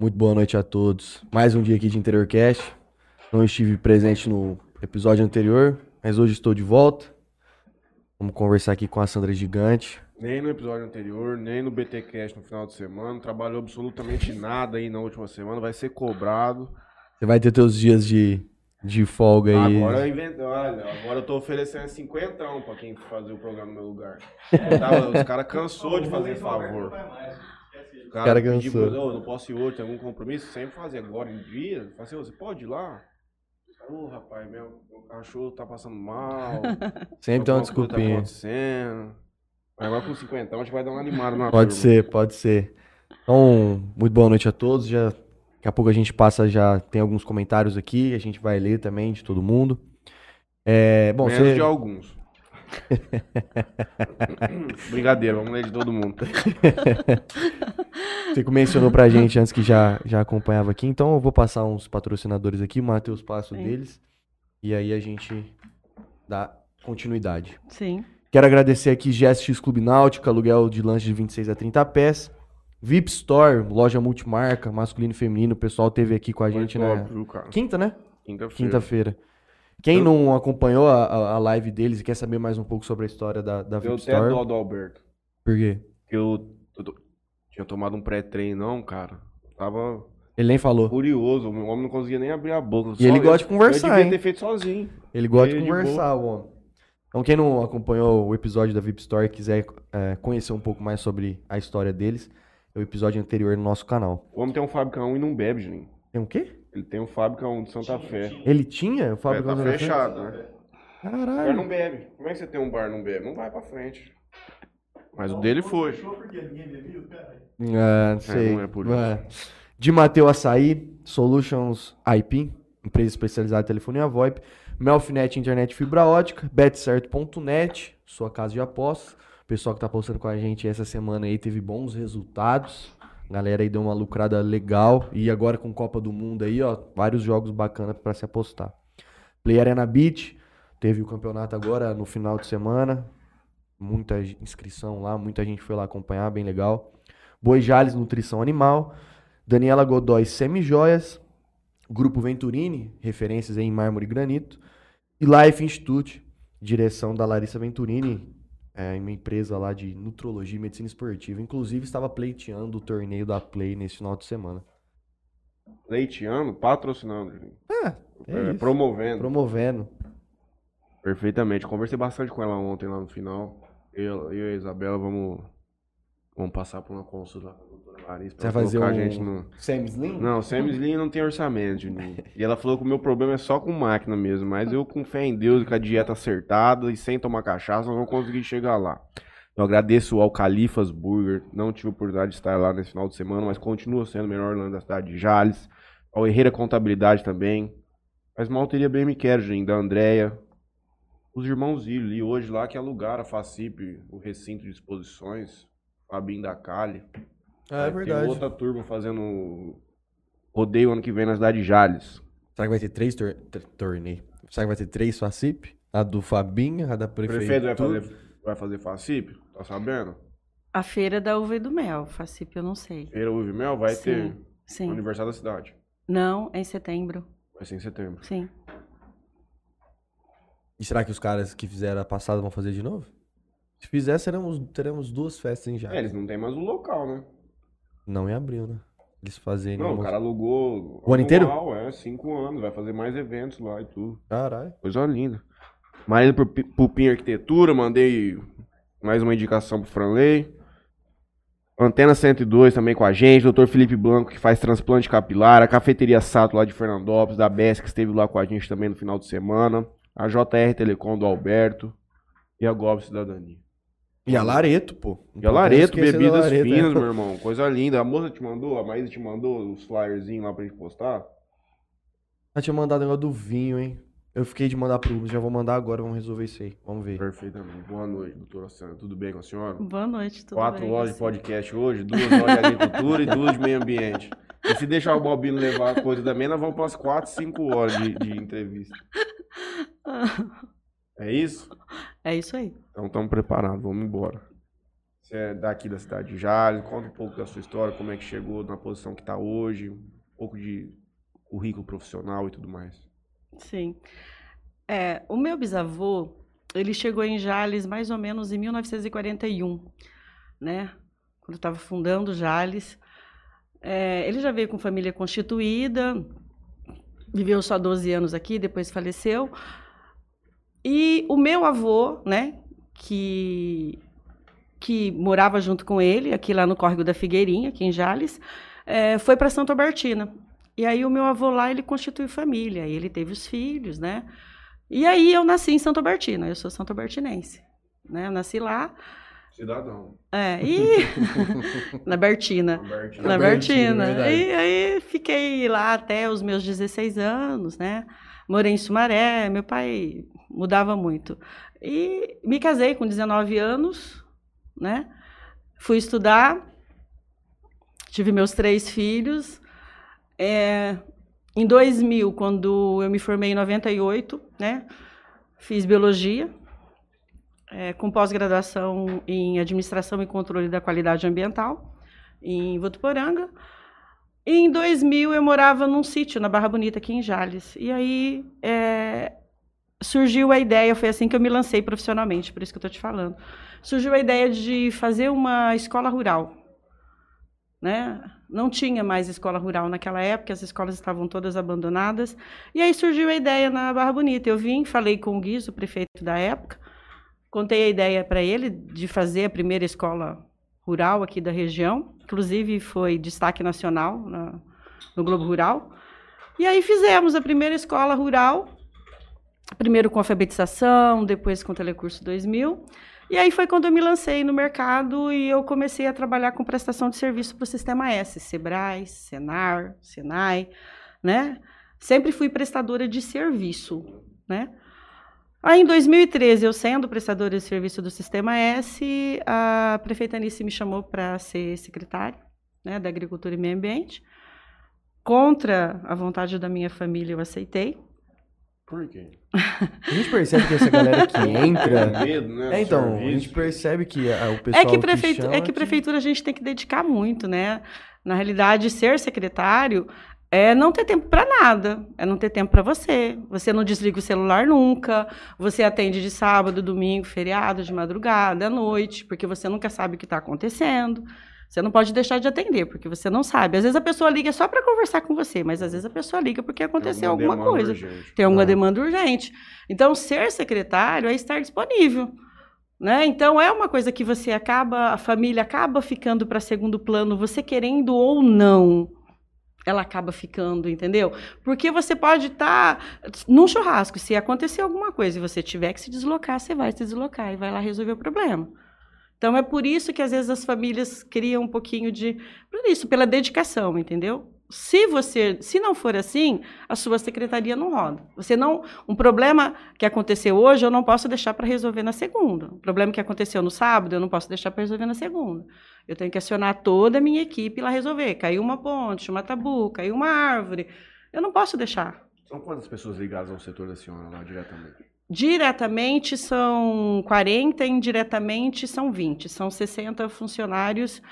Muito boa noite a todos. Mais um dia aqui de Interiorcast. Não estive presente no episódio anterior, mas hoje estou de volta. Vamos conversar aqui com a Sandra Gigante. Nem no episódio anterior, nem no BTcast no final de semana. Não trabalhou absolutamente nada aí na última semana. Vai ser cobrado. Você vai ter teus dias de, de folga aí. Agora eu inventei. Olha, agora eu tô oferecendo 50 pra quem fazer o programa no meu lugar. Tava- os caras cansou de fazer favor. O cara cara cansou. pediu, "Ô, não posso ir hoje, tem algum compromisso? Sempre fazer agora em dia. Fala assim, "Ô, você pode ir lá? Ô, rapaz, meu, meu cachorro tá passando mal. Sempre tem uma Tá desculpinha. acontecendo. Agora com 50 a gente vai dar uma animada na Pode turma. ser, pode ser. Então, muito boa noite a todos. Já, daqui a pouco a gente passa, já tem alguns comentários aqui, a gente vai ler também de todo mundo. É, bom, Menos você, de alguns. Brincadeira, vamos ler de todo mundo. você mencionou pra gente antes que já, já acompanhava aqui, então eu vou passar uns patrocinadores aqui, o Matheus passa o Sim. deles, e aí a gente dá continuidade. Sim. Quero agradecer aqui GSX Clube Náutica, aluguel de lanche de 26 a 30 pés. VIP Store, loja multimarca, masculino e feminino. O pessoal teve aqui com a gente na viu, quinta, né? Quinta-feira. Quinta-feira. Quem não acompanhou a, a- live deles e quer saber mais um pouco sobre a história da, da Deu VIP até Store, dó do Alberto. por quê? Eu, eu tô- tinha tomado um pré-treino, não, cara. Tava Ele nem falou. curioso, o homem não conseguia nem abrir a boca. E ele gosta de eu- conversar, Eu devia hein? ter feito sozinho. Ele gosta de conversar, o homem. Então, quem não acompanhou o episódio da VIP Store e quiser é, conhecer um pouco mais sobre a história deles, é o episódio anterior no nosso canal. O homem tem um Fábrica 1 e não bebe, Juninho. Tem o quê? Ele tem um Fábrica 1 de Santa Fé. Ele tinha? O É, Fábrica tá Santa Fé? fechado, né? O bar Caralho. não bebe. Como é que você tem um bar e não bebe? Não vai pra frente. Mas o dele foi. É, não sei. não é por isso. É. De Mateu Açaí, Solutions IP, empresa especializada em telefonia VoIP, Melfinet Internet Fibra Ótica, betcerto.net, sua casa de apostas. O pessoal que tá postando com a gente essa semana aí teve bons resultados. A galera aí deu uma lucrada legal. E agora com Copa do Mundo aí, ó, vários jogos bacanas pra se apostar. Play Arena Beach, teve o campeonato agora no final de semana. Muita inscrição lá, muita gente foi lá acompanhar, bem legal. Boi Jales Nutrição Animal, Daniela Godoy Semijoias, Grupo Venturini, referências em mármore e granito, e Life Institute, direção da Larissa Venturini, é uma empresa lá de nutrologia e medicina esportiva. Inclusive estava pleiteando o torneio da Play nesse final de semana. Leiteando, patrocinando. É É, isso. promovendo. Promovendo. Perfeitamente. Conversei bastante com ela ontem lá no final. Eu, eu e a Isabela vamos, vamos passar por uma consulta com a doutora Você pra vai fazer colocar um a gente no. Sam Slim? Não, o Sam Slim não tem orçamento, Juninho. E ela falou que o meu problema é só com máquina mesmo. Mas eu, com fé em Deus, e com a dieta acertada e sem tomar cachaça, nós vamos conseguir chegar lá. Eu agradeço ao Califas Burger. Não tive oportunidade de estar lá nesse final de semana, mas continua sendo o melhor lanche da cidade de Jales. Ao Herreira Contabilidade também. Mas malteria bem me quer, Juninho, da Andréia. Os irmãos Ilho, li hoje lá que alugaram a FACIP, o recinto de exposições. Fabinho da Cali. É, Vai verdade. Ter outra turma fazendo rodeio ano que vem na cidade de Jales. Será que vai ter três tor tor- torneios? Será que vai ter três FACIP? A do Fabinho, a da O prefeitura. prefeito vai fazer, vai fazer FACIP? Tá sabendo? A feira da uva e do mel, Facip, eu não sei. Feira Uve Mel vai Sim, ter Sim. no aniversário da cidade. Não, é em setembro. Vai ser em setembro. Sim. E será que os caras que fizeram a passada vão fazer de novo? Se fizer, seremos, teremos duas festas em já. É, eles não tem mais o local, né? Não em abril, né? Eles fazerem. Não, o cara alugou. O ano inteiro? É, cinco anos. Vai fazer mais eventos lá e tudo. Caralho. Coisa linda. Marília Pupi- Pupim Arquitetura, mandei mais uma indicação pro Franley. Antena 102 também com a gente. Doutor Felipe Blanco, que faz transplante capilar. A Cafeteria Sato lá de Fernandópolis, da BES, que esteve lá com a gente também no final de semana. A JR Telecom do Alberto. E a Gob Cidadania. E a Lareto, pô. Não E a Lareto, bebidas Lareto, finas, é. meu irmão. Coisa linda. A moça te mandou, a Maísa te mandou os flyerzinhos lá pra gente postar. Ela tinha mandado o negócio do vinho, hein? Eu fiquei de mandar pro já vou mandar agora, vamos resolver isso aí. Vamos ver. Perfeitamente. Boa noite, doutora Sandra. Tudo bem com a senhora? Boa noite, tudo Quatro bem? horas de podcast hoje, duas horas de agricultura e duas de meio ambiente. E se deixar o Bobino levar a coisa também, nós vamos para umas quatro, cinco horas de, de entrevista. É isso? É isso aí. Então estamos preparados, vamos embora. Você é daqui da cidade de Jales, conta um pouco da sua história, como é que chegou na posição que está hoje, um pouco de currículo profissional e tudo mais. Sim. É, o meu bisavô, ele chegou em Jales mais ou menos em 1941, né? Quando estava fundando Jales. É, ele já veio com família constituída, viveu só 12 anos aqui, depois faleceu. E o meu avô, né, que, que morava junto com ele, aqui lá no Córrego da Figueirinha, aqui em Jales, é, foi para Santa Albertina. E aí o meu avô lá, ele constituiu família, e ele teve os filhos, né? E aí eu nasci em Santa Albertina, eu sou Santa Albertinense, né? Eu nasci lá. Cidadão. É, e na Bertina. Albertina. Na Bertina, Bertina. verdade. E aí fiquei lá até os meus 16 anos, né? Morei em Sumaré, meu pai mudava muito. E me casei com 19 anos, né? Fui estudar, tive meus três filhos. É, em 2000, quando eu me formei em 98, né? Fiz biologia, é, com pós-graduação em administração e controle da qualidade ambiental, em Votuporanga. E em 2000 eu morava num sítio na Barra Bonita, aqui em Jales. E aí é, surgiu a ideia, foi assim que eu me lancei profissionalmente, por isso que eu estou te falando. Surgiu a ideia de fazer uma escola rural. Né? Não tinha mais escola rural naquela época, as escolas estavam todas abandonadas. E aí surgiu a ideia na Barra Bonita. Eu vim, falei com o Guiz, o prefeito da época, contei a ideia para ele de fazer a primeira escola rural aqui da região. Inclusive foi destaque nacional na- no Globo Rural. E aí fizemos a primeira escola rural, primeiro com alfabetização, depois com Telecurso 2000. E aí foi quando eu me lancei no mercado e eu comecei a trabalhar com prestação de serviço para o Sistema S, Sebrae, Senar, Senai, né? Sempre fui prestadora de serviço, né? Aí, em 2013, eu sendo prestadora de serviço do Sistema S, a prefeita Anice me chamou para ser secretária né, da Agricultura e Meio Ambiente. Contra a vontade da minha família, eu aceitei. Por quê? A gente percebe que essa galera que entra. Medo, né? É, então, a Serviço. gente percebe que a- o pessoal. É que, prefeitu chama é que prefeitura a gente tem que dedicar muito, né? Na realidade, ser secretário é não ter tempo para nada, é não ter tempo para você. Você não desliga o celular nunca, você atende de sábado, domingo, feriado, de madrugada, à noite, porque você nunca sabe o que está acontecendo. Você não pode deixar de atender, porque você não sabe. Às vezes a pessoa liga só para conversar com você, mas às vezes a pessoa liga porque aconteceu Alguma coisa urgente. tem alguma Ah. demanda urgente. Então, ser secretário é estar disponível. Né? Então, é uma coisa que você acaba, a família acaba ficando para segundo plano, você querendo ou não, ela acaba ficando, entendeu? Porque você pode estar num churrasco, se acontecer alguma coisa e você tiver que se deslocar, você vai se deslocar e vai lá resolver o problema. Então, é por isso que às vezes as famílias criam um pouquinho de. Por isso, pela dedicação, entendeu? Se você, se não for assim, a sua secretaria não roda. Você não, um problema que aconteceu hoje, eu não posso deixar para resolver na segunda. Um problema que aconteceu no sábado, eu não posso deixar para resolver na segunda. Eu tenho que acionar toda a minha equipe lá resolver. Caiu uma ponte, uma tabu, caiu uma árvore. Eu não posso deixar. São quantas pessoas ligadas ao setor da senhora lá diretamente? Diretamente são 40, indiretamente são 20. São 60 funcionários.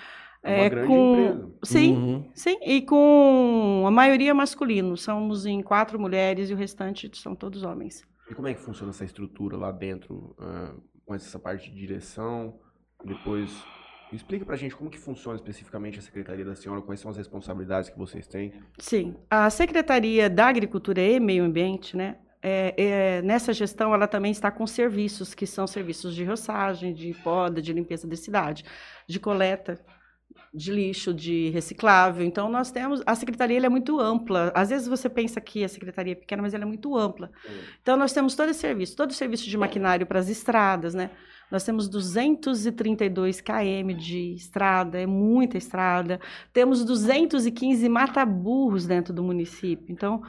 É uma é, grande com... empresa. Sim, Uhum. sim. E com a maioria masculino. Somos em quatro mulheres e o restante são todos homens. E como é que funciona essa estrutura lá dentro, ah, com essa parte de direção? Depois, explica pra gente como que funciona especificamente a Secretaria da Senhora, quais são as responsabilidades que vocês têm. Sim, a Secretaria da Agricultura e Meio Ambiente, né? É- é, nessa gestão, ela também está com serviços que são serviços de roçagem, de poda, de limpeza da cidade, de coleta de lixo, de reciclável. Então, nós temos. A secretaria é muito ampla. Às vezes você pensa que a secretaria é pequena, mas ela é muito ampla. Então, nós temos todo esse serviço, todo o serviço de maquinário para as estradas, né? Nós temos 232 km de estrada, é muita estrada. Temos 215 mata-burros dentro do município. Então,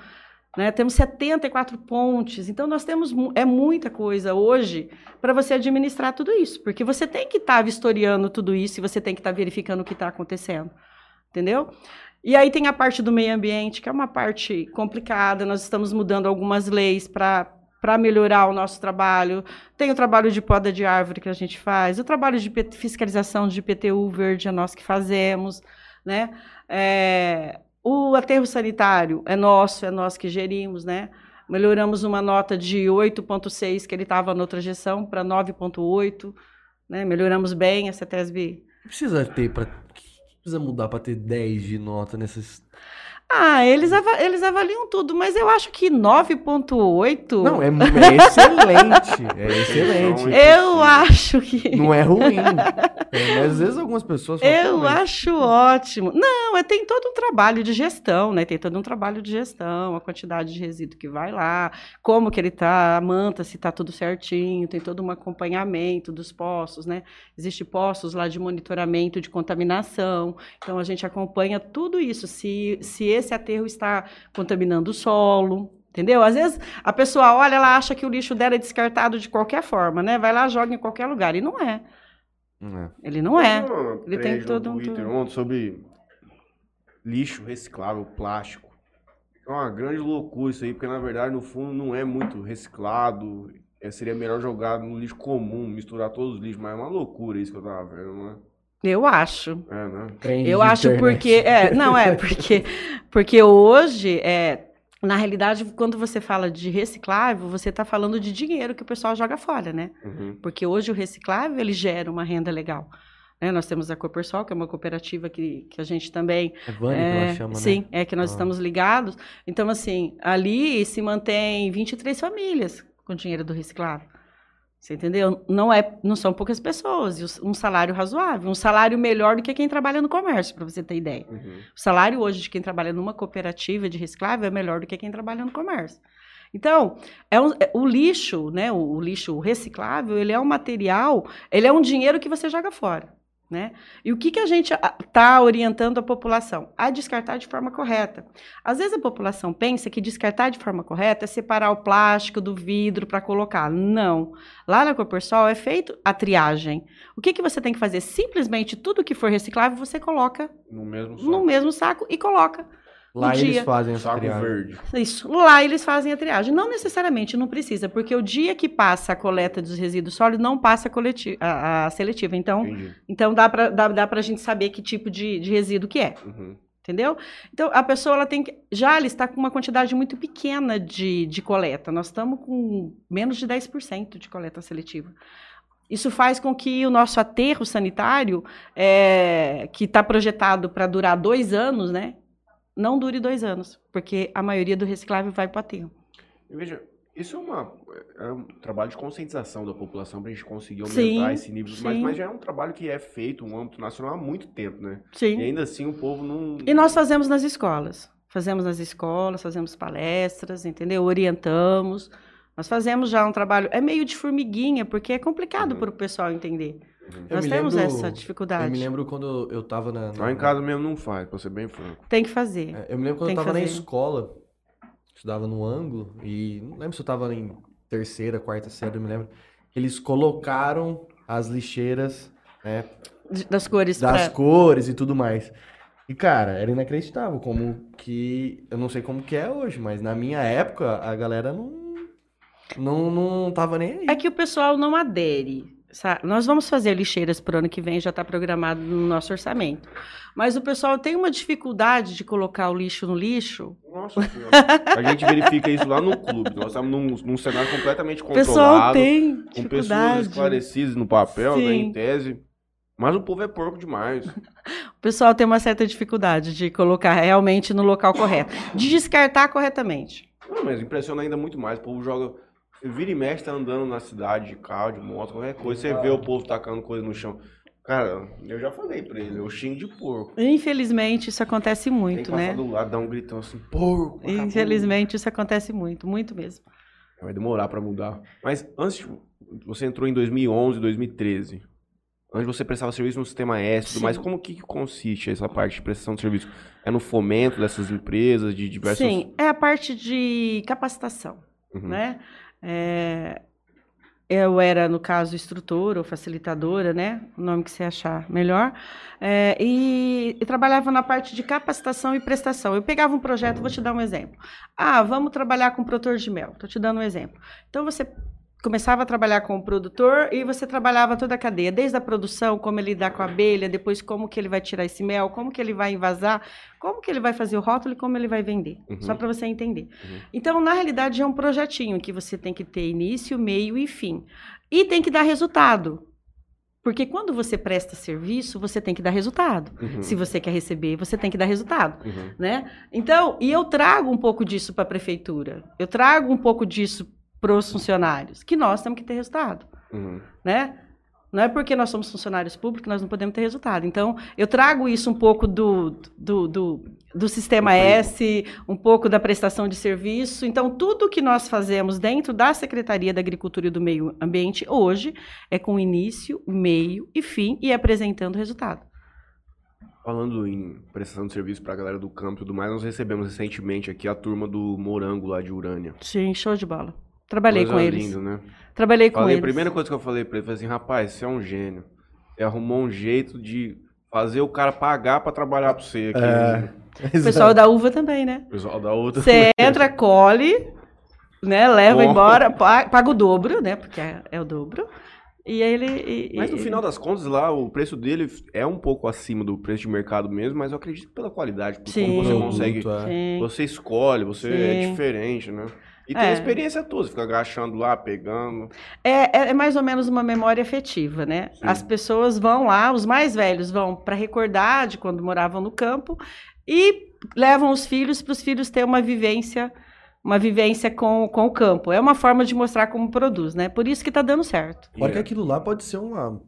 né, temos 74 pontes. Então, nós temos é muita coisa hoje para você administrar tudo isso, porque você tem que estar vistoriando tudo isso e você tem que estar verificando o que está acontecendo. Entendeu? E aí tem a parte do meio ambiente, que é uma parte complicada. Nós estamos mudando algumas leis para para melhorar o nosso trabalho. Tem o trabalho de poda de árvore que a gente faz, o trabalho de fiscalização de IPTU verde é nós que fazemos, né? É, o aterro sanitário é nosso, é nós que gerimos, né? Melhoramos uma nota de 8,6 que ele estava na outra gestão para 9,8, né? Melhoramos bem a CETESB. Precisa ter para precisa mudar para ter 10 de nota nessas ah, eles, ava eles avaliam tudo, mas eu acho que 9.8... Não, é, é excelente. É excelente. Eu acho que... Não é ruim. É, mas às vezes algumas pessoas... Eu acho ótimo. Não, é, tem todo um trabalho de gestão, né? Tem todo um trabalho de gestão, a quantidade de resíduo que vai lá, como que ele tá, a manta, se tá tudo certinho, tem todo um acompanhamento dos postos, né? Existem postos lá de monitoramento de contaminação, então a gente acompanha tudo isso. Se, se esse aterro está contaminando o solo, entendeu? Às vezes a pessoa olha, ela acha que o lixo dela é descartado de qualquer forma, né? Vai lá, joga em qualquer lugar, e não é. é. Ele não é. Ele tem todo um... Twitter ontem sobre lixo reciclável, plástico. É uma grande loucura isso aí, porque na verdade, no fundo, não é muito reciclado. É, seria melhor jogar no lixo comum, misturar todos os lixos, mas é uma loucura isso que eu tava vendo, não é? Eu acho. É, né? eu acho internet. porque. É, não, é, porque, porque hoje, é, na realidade, quando você fala de reciclável, você está falando de dinheiro que o pessoal joga fora, né? Uhum. Porque hoje o reciclável ele gera uma renda legal. Né? Nós temos a Copersol, que é uma cooperativa que, que a gente também. É Vânia é, que ela chama, Sim, né? é que nós ah. estamos ligados. Então, assim, ali se mantém 23 famílias com dinheiro do reciclável. Você entendeu? Não, é, não são poucas pessoas. E um salário razoável. Um salário melhor do que quem trabalha no comércio, para você ter ideia. Uhum. O salário hoje de quem trabalha numa cooperativa de reciclável é melhor do que quem trabalha no comércio. Então, é um, é, o lixo, né, o, o lixo reciclável, ele é um material, ele é um dinheiro que você joga fora. Né? E o que, que a gente está orientando a população? A descartar de forma correta. Às vezes a população pensa que descartar de forma correta é separar o plástico do vidro para colocar. Não. Lá na Copersol é feito a triagem. O que, que você tem que fazer? Simplesmente tudo que for reciclável você coloca no mesmo saco, no mesmo saco e coloca. Lá eles dia. fazem a triagem. verde. Isso. Lá eles fazem a triagem. Não necessariamente, não precisa, porque o dia que passa a coleta dos resíduos sólidos, não passa a, coletiva, a, a seletiva. Então, então dá para dá, dá a gente saber que tipo de, de resíduo que é. Uhum. Entendeu? Então, a pessoa ela tem que. Já ela está com uma quantidade muito pequena de, de coleta. Nós estamos com menos de 10% de coleta seletiva. Isso faz com que o nosso aterro sanitário, é, que está projetado para durar dois anos, né? Não dure dois anos, porque a maioria do reciclável vai para o aterro. Veja, isso é, uma, é um trabalho de conscientização da população para a gente conseguir aumentar sim, esse nível, mas, mas, já é um trabalho que é feito no âmbito nacional há muito tempo, né? Sim. E ainda assim o povo não. E nós fazemos nas escolas. Fazemos nas escolas, fazemos palestras, entendeu? Orientamos. Nós fazemos já um trabalho. É meio de formiguinha, porque é complicado uhum. para o pessoal entender. Uhum. Nós temos lembro, essa dificuldade. Eu me lembro quando eu tava na. Lá em casa mesmo não faz, pra ser bem franco. Tem que fazer. É, eu me lembro quando Tem eu tava na escola, estudava no ângulo, e não lembro se eu tava em terceira, quarta série, eu me lembro. Eles colocaram as lixeiras, né? Das cores. Das pra... cores e tudo mais. E, cara, era inacreditável como que. Eu não sei como que é hoje, mas na minha época a galera não. Não, não tava nem aí. É que o pessoal não adere. Nós vamos fazer lixeiras para o ano que vem, já está programado no nosso orçamento. Mas o pessoal tem uma dificuldade de colocar o lixo no lixo. Nossa A gente verifica isso lá no clube. Nós estamos num, num cenário completamente controlado. O pessoal tem Com pessoas esclarecidas no papel, né, em tese. Mas o povo é porco demais. o pessoal tem uma certa dificuldade de colocar realmente no local correto. De descartar corretamente. Não, mas impressiona ainda muito mais. O povo joga Vira e mexe, tá andando na cidade de carro, de moto, qualquer coisa. Você vê o povo tacando coisa no chão. Cara, eu já falei pra ele, eu xingo de porco. Infelizmente, isso acontece muito, né? do lado, dar um gritão assim, porco. Infelizmente, isso acontece muito, muito mesmo. Vai demorar pra mudar. Mas antes, você entrou em 2011, 2013. Antes você prestava serviço no sistema S, mas como que, que consiste essa parte de prestação de serviço? É no fomento dessas empresas, de diversas... Sim, é a parte de capacitação, uhum. né? É, eu era, no caso, instrutora ou facilitadora, né? O nome que você achar melhor. É, e, e, trabalhava na parte de capacitação e prestação. Eu pegava um projeto, vou te dar um exemplo. Ah, vamos trabalhar com produtor de mel. Estou te dando um exemplo. Então, você começava a trabalhar com o produtor e você trabalhava toda a cadeia, desde a produção, como ele lidar com a abelha, depois como que ele vai tirar esse mel, como que ele vai invasar, como que ele vai fazer o rótulo e como ele vai vender. Uhum. Só para você entender. Uhum. Então, na realidade, é um projetinho que você tem que ter início, meio e fim. E tem que dar resultado. Porque quando você presta serviço, você tem que dar resultado. Uhum. Se você quer receber, você tem que dar resultado, uhum. né? Então, e eu trago um pouco disso para a prefeitura. Eu trago um pouco disso para os funcionários, que nós temos que ter resultado, uhum. né? Não é porque nós somos funcionários públicos que nós não podemos ter resultado. Então, eu trago isso um pouco do, do, do, do sistema S, um pouco da prestação de serviço. Então, tudo que nós fazemos dentro da Secretaria da Agricultura e do Meio Ambiente hoje é com início, meio e fim e apresentando resultado. Falando em prestação de serviço para a galera do campo e tudo mais, nós recebemos recentemente aqui a turma do Morango lá de Urânia. Sim, show de bola. Trabalhei Coisa com eles. Lindo, né? Trabalhei com falei, eles. A primeira coisa que eu falei pra ele foi assim, rapaz, você é um gênio. Você arrumou um jeito de fazer o cara pagar para trabalhar para você aqui. É? O pessoal da uva também, né? O pessoal da uva Você entra, colhe, né? Leva Bom. embora, paga o dobro, né? Porque é, é o dobro. E aí ele. E, mas no final das contas, lá, o preço dele é um pouco acima do preço de mercado mesmo, mas eu acredito pela qualidade. Por sim, como você consegue. É. Você escolhe, você é sim. é diferente, né? E tem é. a experiência toda, fica agachando lá, pegando. É, é, é mais ou menos uma memória afetiva, né? Sim. As pessoas vão lá, os mais velhos vão para recordar de quando moravam no campo e levam os filhos para os filhos ter uma vivência uma vivência com, com o campo. É uma forma de mostrar como produz, né? Por isso que está dando certo. Porque é. aquilo lá pode ser uma,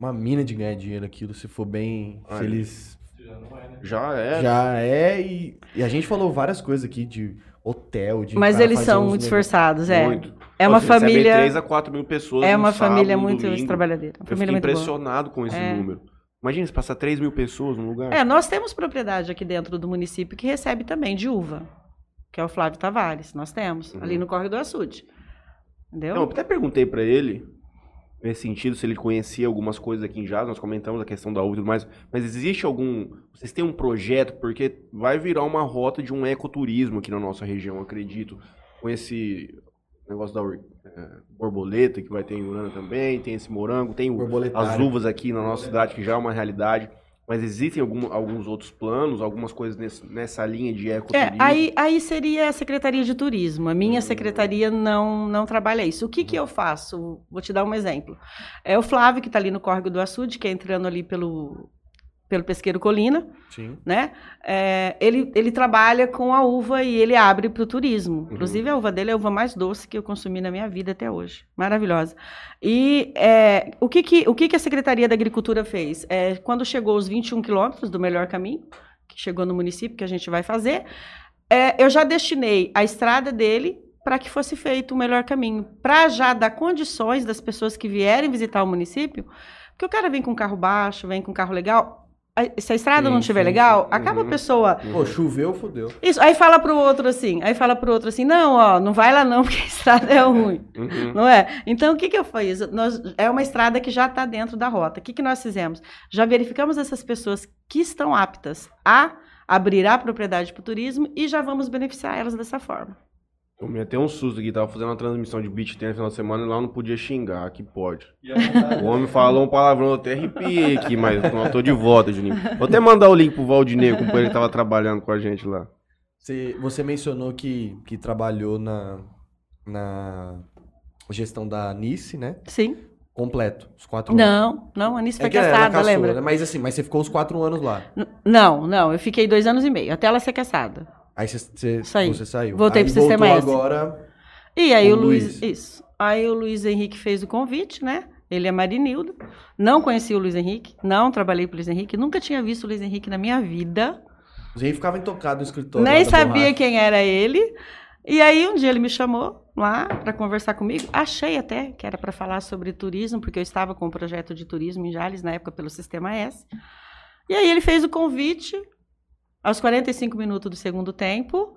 uma mina de ganhar dinheiro aquilo, se for bem. Se eles. Já, é, né? já é. Já é, e, e a gente falou várias coisas aqui de hotel, de Mas eles são muito esforçados, é. Muito. É uma família. 3 a 4 mil pessoas. É uma família sábado, muito domingo. trabalhadeira. Uma Eu família fiquei impressionado boa. com esse é. número. Imagina se passar 3 mil pessoas no lugar. É, nós temos propriedade aqui dentro do município que recebe também de uva, que é o Flávio Tavares. Nós temos, uhum. ali no Corre do Açude. Entendeu? Não, eu até perguntei para ele nesse sentido, se ele conhecia algumas coisas aqui em Jazz, nós comentamos a questão da uva e tudo mais, mas existe algum, vocês têm um projeto, porque vai virar uma rota de um ecoturismo aqui na nossa região, acredito, com esse negócio da é, borboleta que vai ter em Urana também, tem esse morango, tem o, as uvas aqui na nossa cidade que já é uma realidade. Mas existem algum, alguns outros planos, algumas coisas nesse, nessa linha de ecoturismo? É, aí, aí seria a Secretaria de Turismo. A minha secretaria não, não trabalha isso. O que, que eu faço? Vou te dar um exemplo. É o Flávio, que está ali no Córrego do Açude, que é entrando ali pelo pelo pesqueiro Colina, Sim. né? É, ele, ele trabalha com a uva e ele abre para o turismo. Uhum. Inclusive, a uva dele é a uva mais doce que eu consumi na minha vida até hoje. Maravilhosa. E é, o, que, que, o que, que a Secretaria da Agricultura fez? É, quando chegou os 21 quilômetros do melhor caminho, que chegou no município, que a gente vai fazer, é, eu já destinei a estrada dele para que fosse feito o melhor caminho, para já dar condições das pessoas que vierem visitar o município, porque o cara vem com carro baixo, vem com carro legal, se a estrada sim, não estiver legal, sim. acaba uhum. a pessoa. Pô, choveu, fodeu. Isso, aí fala pro outro assim, aí fala pro outro assim, não, ó, não vai lá não, porque a estrada é ruim. Uhum. Não é? Então, o que, que eu fiz? Nós, é uma estrada que já está dentro da rota. O que, que nós fizemos? Já verificamos essas pessoas que estão aptas a abrir a propriedade para o turismo e já vamos beneficiar elas dessa forma. Eu me até um susto aqui, tava fazendo uma transmissão de beat tennis no final de semana e lá não podia xingar, aqui pode. O homem falou um palavrão, eu até arrepiei aqui, mas eu tô de volta, Juninho. Vou até mandar o link pro Valdinei, o companheiro que tava trabalhando com a gente lá. Você, você mencionou que, que trabalhou na, na gestão da Nice, né? Sim. Completo, os quatro anos. Não, não, a Nice foi é caçada, caçou, lembra? Né? Mas assim, mas você ficou os quatro anos lá. N não, não, eu fiquei dois anos e meio, até ela ser caçada. Aí você, você saiu. Voltei aí pro sistema S. agora. E aí o Luiz, Luiz, Isso. Aí o Luiz Henrique fez o convite, né? Ele é Marinildo. Não conhecia o Luiz Henrique, não trabalhei com o Luiz Henrique, nunca tinha visto o Luiz Henrique na minha vida. O Luiz Henrique ficava intocado no escritório. Nem sabia borracha. quem era ele. E aí um dia ele me chamou lá para conversar comigo. Achei até que era para falar sobre turismo, porque eu estava com um projeto de turismo em Jales na época pelo Sistema S. E aí ele fez o convite, aos 45 minutos do segundo tempo,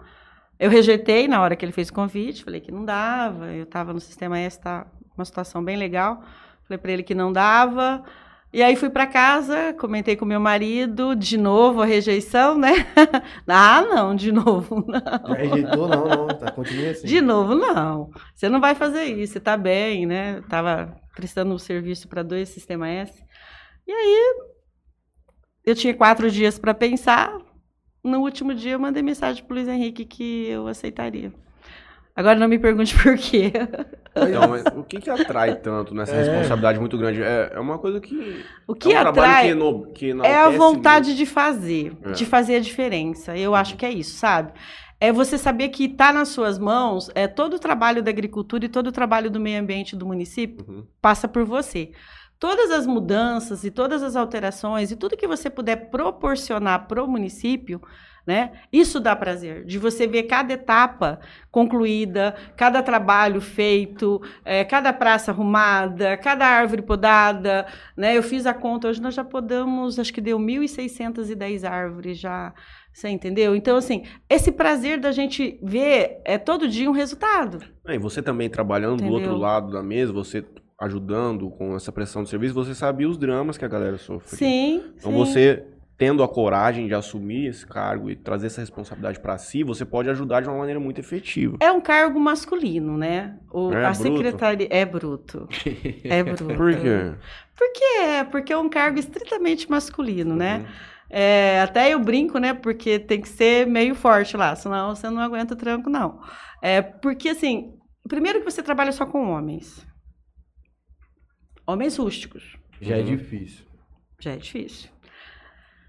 eu rejeitei na hora que ele fez o convite, falei que não dava, eu estava no sistema S, tá, uma situação bem legal. Falei para ele que não dava. E aí fui para casa, comentei com meu marido, de novo a rejeição, né? ah, não, de novo não. Já rejeitou? Não, não, tá, continua assim. De novo não. Você não vai fazer isso, você tá bem, né? Tava prestando um serviço para dois Sistema S. E aí eu tinha quatro dias para pensar. No último dia eu mandei mensagem pro Luiz Henrique que eu aceitaria. Agora não me pergunte por quê. Então, o que, que atrai tanto nessa É. responsabilidade muito grande? É, é uma coisa que. O que é um trabalho atrai que, eno- que é a vontade muito. de fazer, É. de fazer a diferença. Eu acho que é isso, sabe? É você saber que está nas suas mãos, é todo o trabalho da agricultura e todo o trabalho do meio ambiente do município Uhum. passa por você. Todas as mudanças e todas as alterações e tudo que você puder proporcionar para o município, né? Isso dá prazer, de você ver cada etapa concluída, cada trabalho feito, eh, cada praça arrumada, cada árvore podada, né? Eu fiz a conta, hoje nós já podamos, acho que deu 1.610 árvores já, você entendeu? Então, assim, esse prazer da gente ver é todo dia um resultado. É, e você também trabalhando do Entendeu? outro lado da mesa, você ajudando com essa pressão de serviço, você sabia os dramas que a galera sofre. Sim, Então sim. você tendo a coragem de assumir esse cargo e trazer essa responsabilidade pra si, você pode ajudar de uma maneira muito efetiva. É um cargo masculino, né? O, É a bruto? secretaria é bruto. É bruto. Por quê? Por quê? Porque é um cargo estritamente masculino, né? Uhum. É, até eu brinco, né? Porque tem que ser meio forte lá, senão você não aguenta o tranco, não. É, porque, assim, primeiro que você trabalha só com homens. Homens rústicos. Já é difícil. Já é difícil.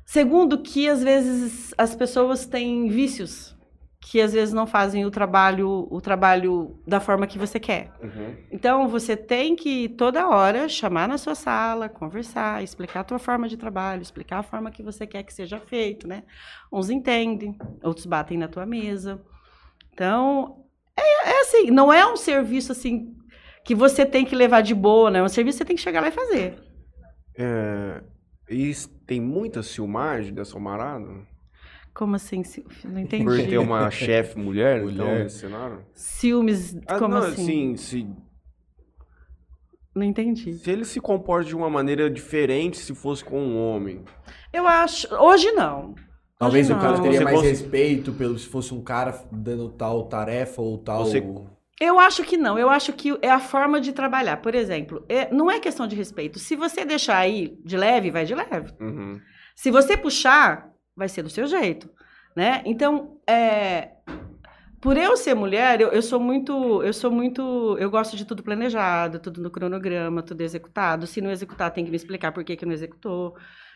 Segundo, que às vezes as pessoas têm vícios que às vezes não fazem o trabalho, o trabalho da forma que você quer. Uhum. Então você tem que toda hora chamar na sua sala, conversar, explicar a tua forma de trabalho, explicar a forma que você quer que seja feito, né? Uns entendem, outros batem na tua mesa. Então é, é assim, não é um serviço assim que você tem que levar de boa, né? É um serviço que você tem que chegar lá e fazer. É, e tem muita filmagem dessa marada? Como assim? Não entendi. Por ter uma chefe mulher, então, Mulher. nesse cenário? Ciúmes, Ah, como não, assim? se, Não entendi. se ele se comporta de uma maneira diferente se fosse com um homem. Eu acho. Hoje não. Talvez Hoje o cara não. teria Você mais cons- respeito pelo se fosse um cara dando tal tarefa ou tal. Você- Eu acho que não. Eu acho que é a forma de trabalhar. Por exemplo, é- não é questão de respeito. Se você deixar aí de leve, vai de leve. Uhum. Se você puxar, vai ser do seu jeito, né? Então, é, por eu ser mulher, eu, eu sou muito, eu sou muito, eu gosto de tudo planejado, tudo no cronograma, tudo executado. Se não executar, tem que me explicar por que, que não executou,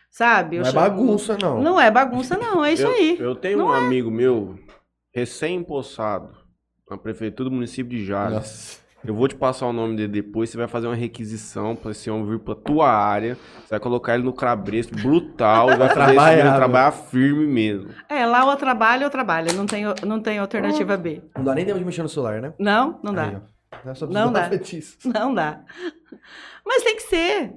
sabe? Eu Não é chamo- bagunça, não. Não é bagunça, não. É isso eu, aí. Eu tenho Não um amigo meu, recém-empossado, na prefeitura do município de Jales. Nossa. Eu vou te passar o nome dele depois, você vai fazer uma requisição pra esse homem vir pra tua área, você vai colocar ele no crabresto brutal e vai fazer esse Trabalhar, menino trabalhar firme mesmo. É, lá ou trabalho ou trabalho. Não tem, não tem alternativa B. Não dá nem tempo de mexer no celular, né? Não, não dá. Aí. Não, só Não precisava dá. disso. Não dá. Mas tem que ser.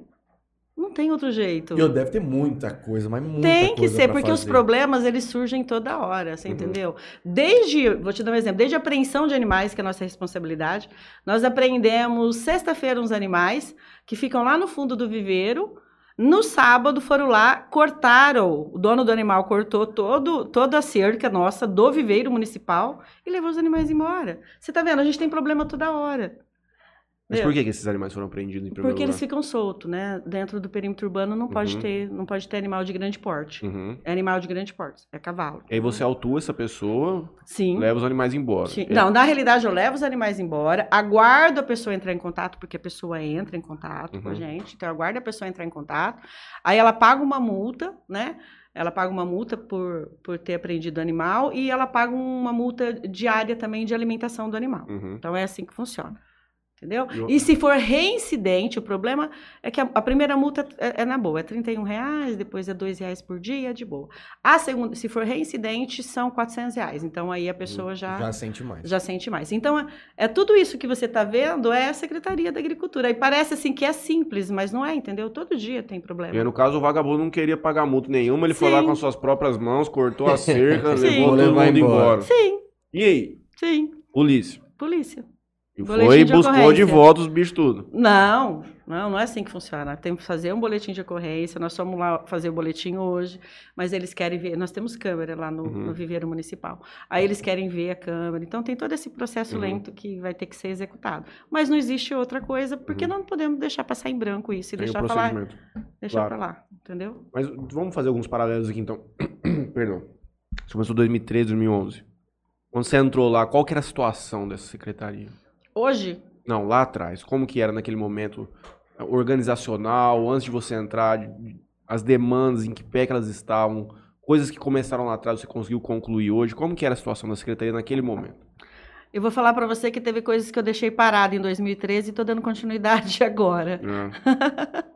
Não tem outro jeito. E eu deve ter muita coisa, mas muita Tem que coisa ser, porque os fazer. problemas eles surgem toda hora, você Uhum. entendeu? Desde, vou te dar um exemplo, desde a apreensão de animais, que é a nossa responsabilidade, nós apreendemos sexta-feira uns animais que ficam lá no fundo do viveiro. No sábado foram lá, cortaram, o dono do animal cortou todo, toda a cerca nossa do viveiro municipal e levou os animais embora. Você tá vendo? A gente tem problema toda hora. Mas por que, que esses animais foram prendidos em primeiro Porque eles lugar? ficam soltos, né? Dentro do perímetro urbano não pode Uhum. ter, não pode ter animal de grande porte. Uhum. É animal de grande porte, é cavalo. E aí você autua essa pessoa, Sim. leva os animais embora. Sim. É- Não, na realidade eu levo os animais embora, aguardo a pessoa entrar em contato, porque a pessoa entra em contato com a Uhum. gente, então eu aguardo a pessoa entrar em contato, aí ela paga uma multa, né? Ela paga uma multa por, por ter apreendido o animal e ela paga uma multa diária também de alimentação do animal. Uhum. Então é assim que funciona. Entendeu? E E se for reincidente, o problema é que a, a primeira multa é, é na boa, é 31 reais, depois é 2 reais por dia, é de boa. A segunda, se for reincidente, são 400 reais. Então aí a pessoa já, Já sente mais. já sente mais. Então é, é tudo isso que você está vendo é a Secretaria da Agricultura. E parece assim que é simples, mas não é, entendeu? Todo dia tem problema. E no caso, o vagabundo não queria pagar multa nenhuma, ele foi Sim. lá com as suas próprias mãos, cortou a cerca, levou Vou todo mundo embora. embora. Sim, E aí, sim, polícia? polícia. E Boletim foi e buscou de volta os bichos tudo. Não, não, não é assim que funciona. Tem que fazer um boletim de ocorrência. Nós fomos lá fazer o boletim hoje, mas eles querem ver. Nós temos câmera lá no, Uhum. no viveiro municipal. Aí eles querem ver a câmera. Então tem todo esse processo Uhum. lento que vai ter que ser executado. Mas não existe outra coisa, porque Uhum. não podemos deixar passar em branco isso e Tem deixar falar, procedimento. deixar claro. pra lá, entendeu? Mas vamos fazer alguns paralelos aqui então. Perdão. Você começou em 2013, 2011. Quando você entrou lá, qual que era a situação dessa secretaria? Hoje, Não, lá atrás. Como que era naquele momento organizacional, antes de você entrar, as demandas, em que pé que elas estavam, coisas que começaram lá atrás, você conseguiu concluir hoje. Como que era a situação da secretaria naquele momento? eu vou falar pra você que teve coisas que eu deixei parada em 2013 e tô dando continuidade agora. É.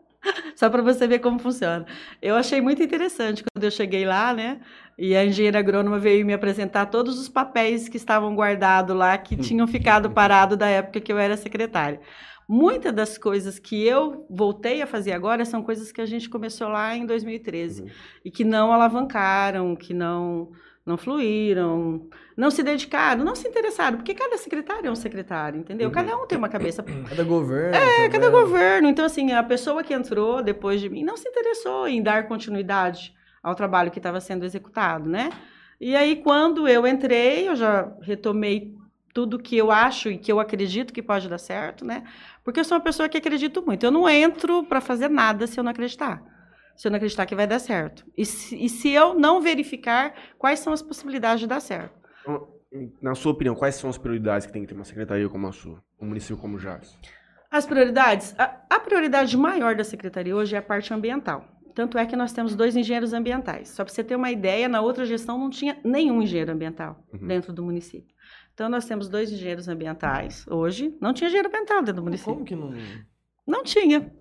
Só para você ver como funciona. Eu achei muito interessante quando eu cheguei lá, né? E a engenheira agrônoma veio me apresentar todos os papéis que estavam guardados lá, que tinham ficado parados da época que eu era secretária. Muitas das coisas que eu voltei a fazer agora são coisas que a gente começou lá em 2013 Uhum. e que não alavancaram, que não não fluíram, não se dedicaram, não se interessaram, porque cada secretário é um secretário, entendeu? Uhum. Cada um tem uma cabeça Cada governo. é, cada também. governo. Então, assim, a pessoa que entrou depois de mim não se interessou em dar continuidade ao trabalho que estava sendo executado, né? E aí, quando eu entrei, eu já retomei tudo que eu acho e que eu acredito que pode dar certo, né? Porque eu sou uma pessoa que acredito muito. Eu não entro para fazer nada se eu não acreditar. Se eu não acreditar que vai dar certo. E se, e se eu não verificar quais são as possibilidades de dar certo. Na sua opinião, quais são as prioridades que tem que ter uma secretaria como a sua? Um município como Jales? As prioridades? A, a prioridade maior da secretaria hoje é a parte ambiental. Tanto é que nós temos dois engenheiros ambientais. Só para você ter uma ideia, na outra gestão não tinha nenhum engenheiro ambiental Uhum. dentro do município. Então nós temos dois engenheiros ambientais hoje. Não tinha engenheiro ambiental dentro do município. Como que não. Não tinha.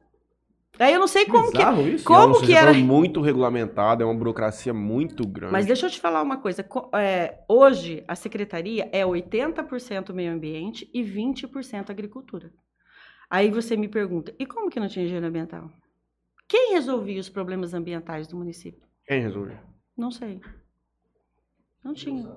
Aí eu não sei como que. Isso? Como é um que era? muito regulamentado, é uma burocracia muito grande. Mas deixa eu te falar uma coisa. Co- é, hoje, a secretaria é 80% meio ambiente e 20% agricultura. Aí você me pergunta, e como que não tinha engenheiro ambiental? Quem resolvia os problemas ambientais do município? Quem resolve? Não sei. Não tinha.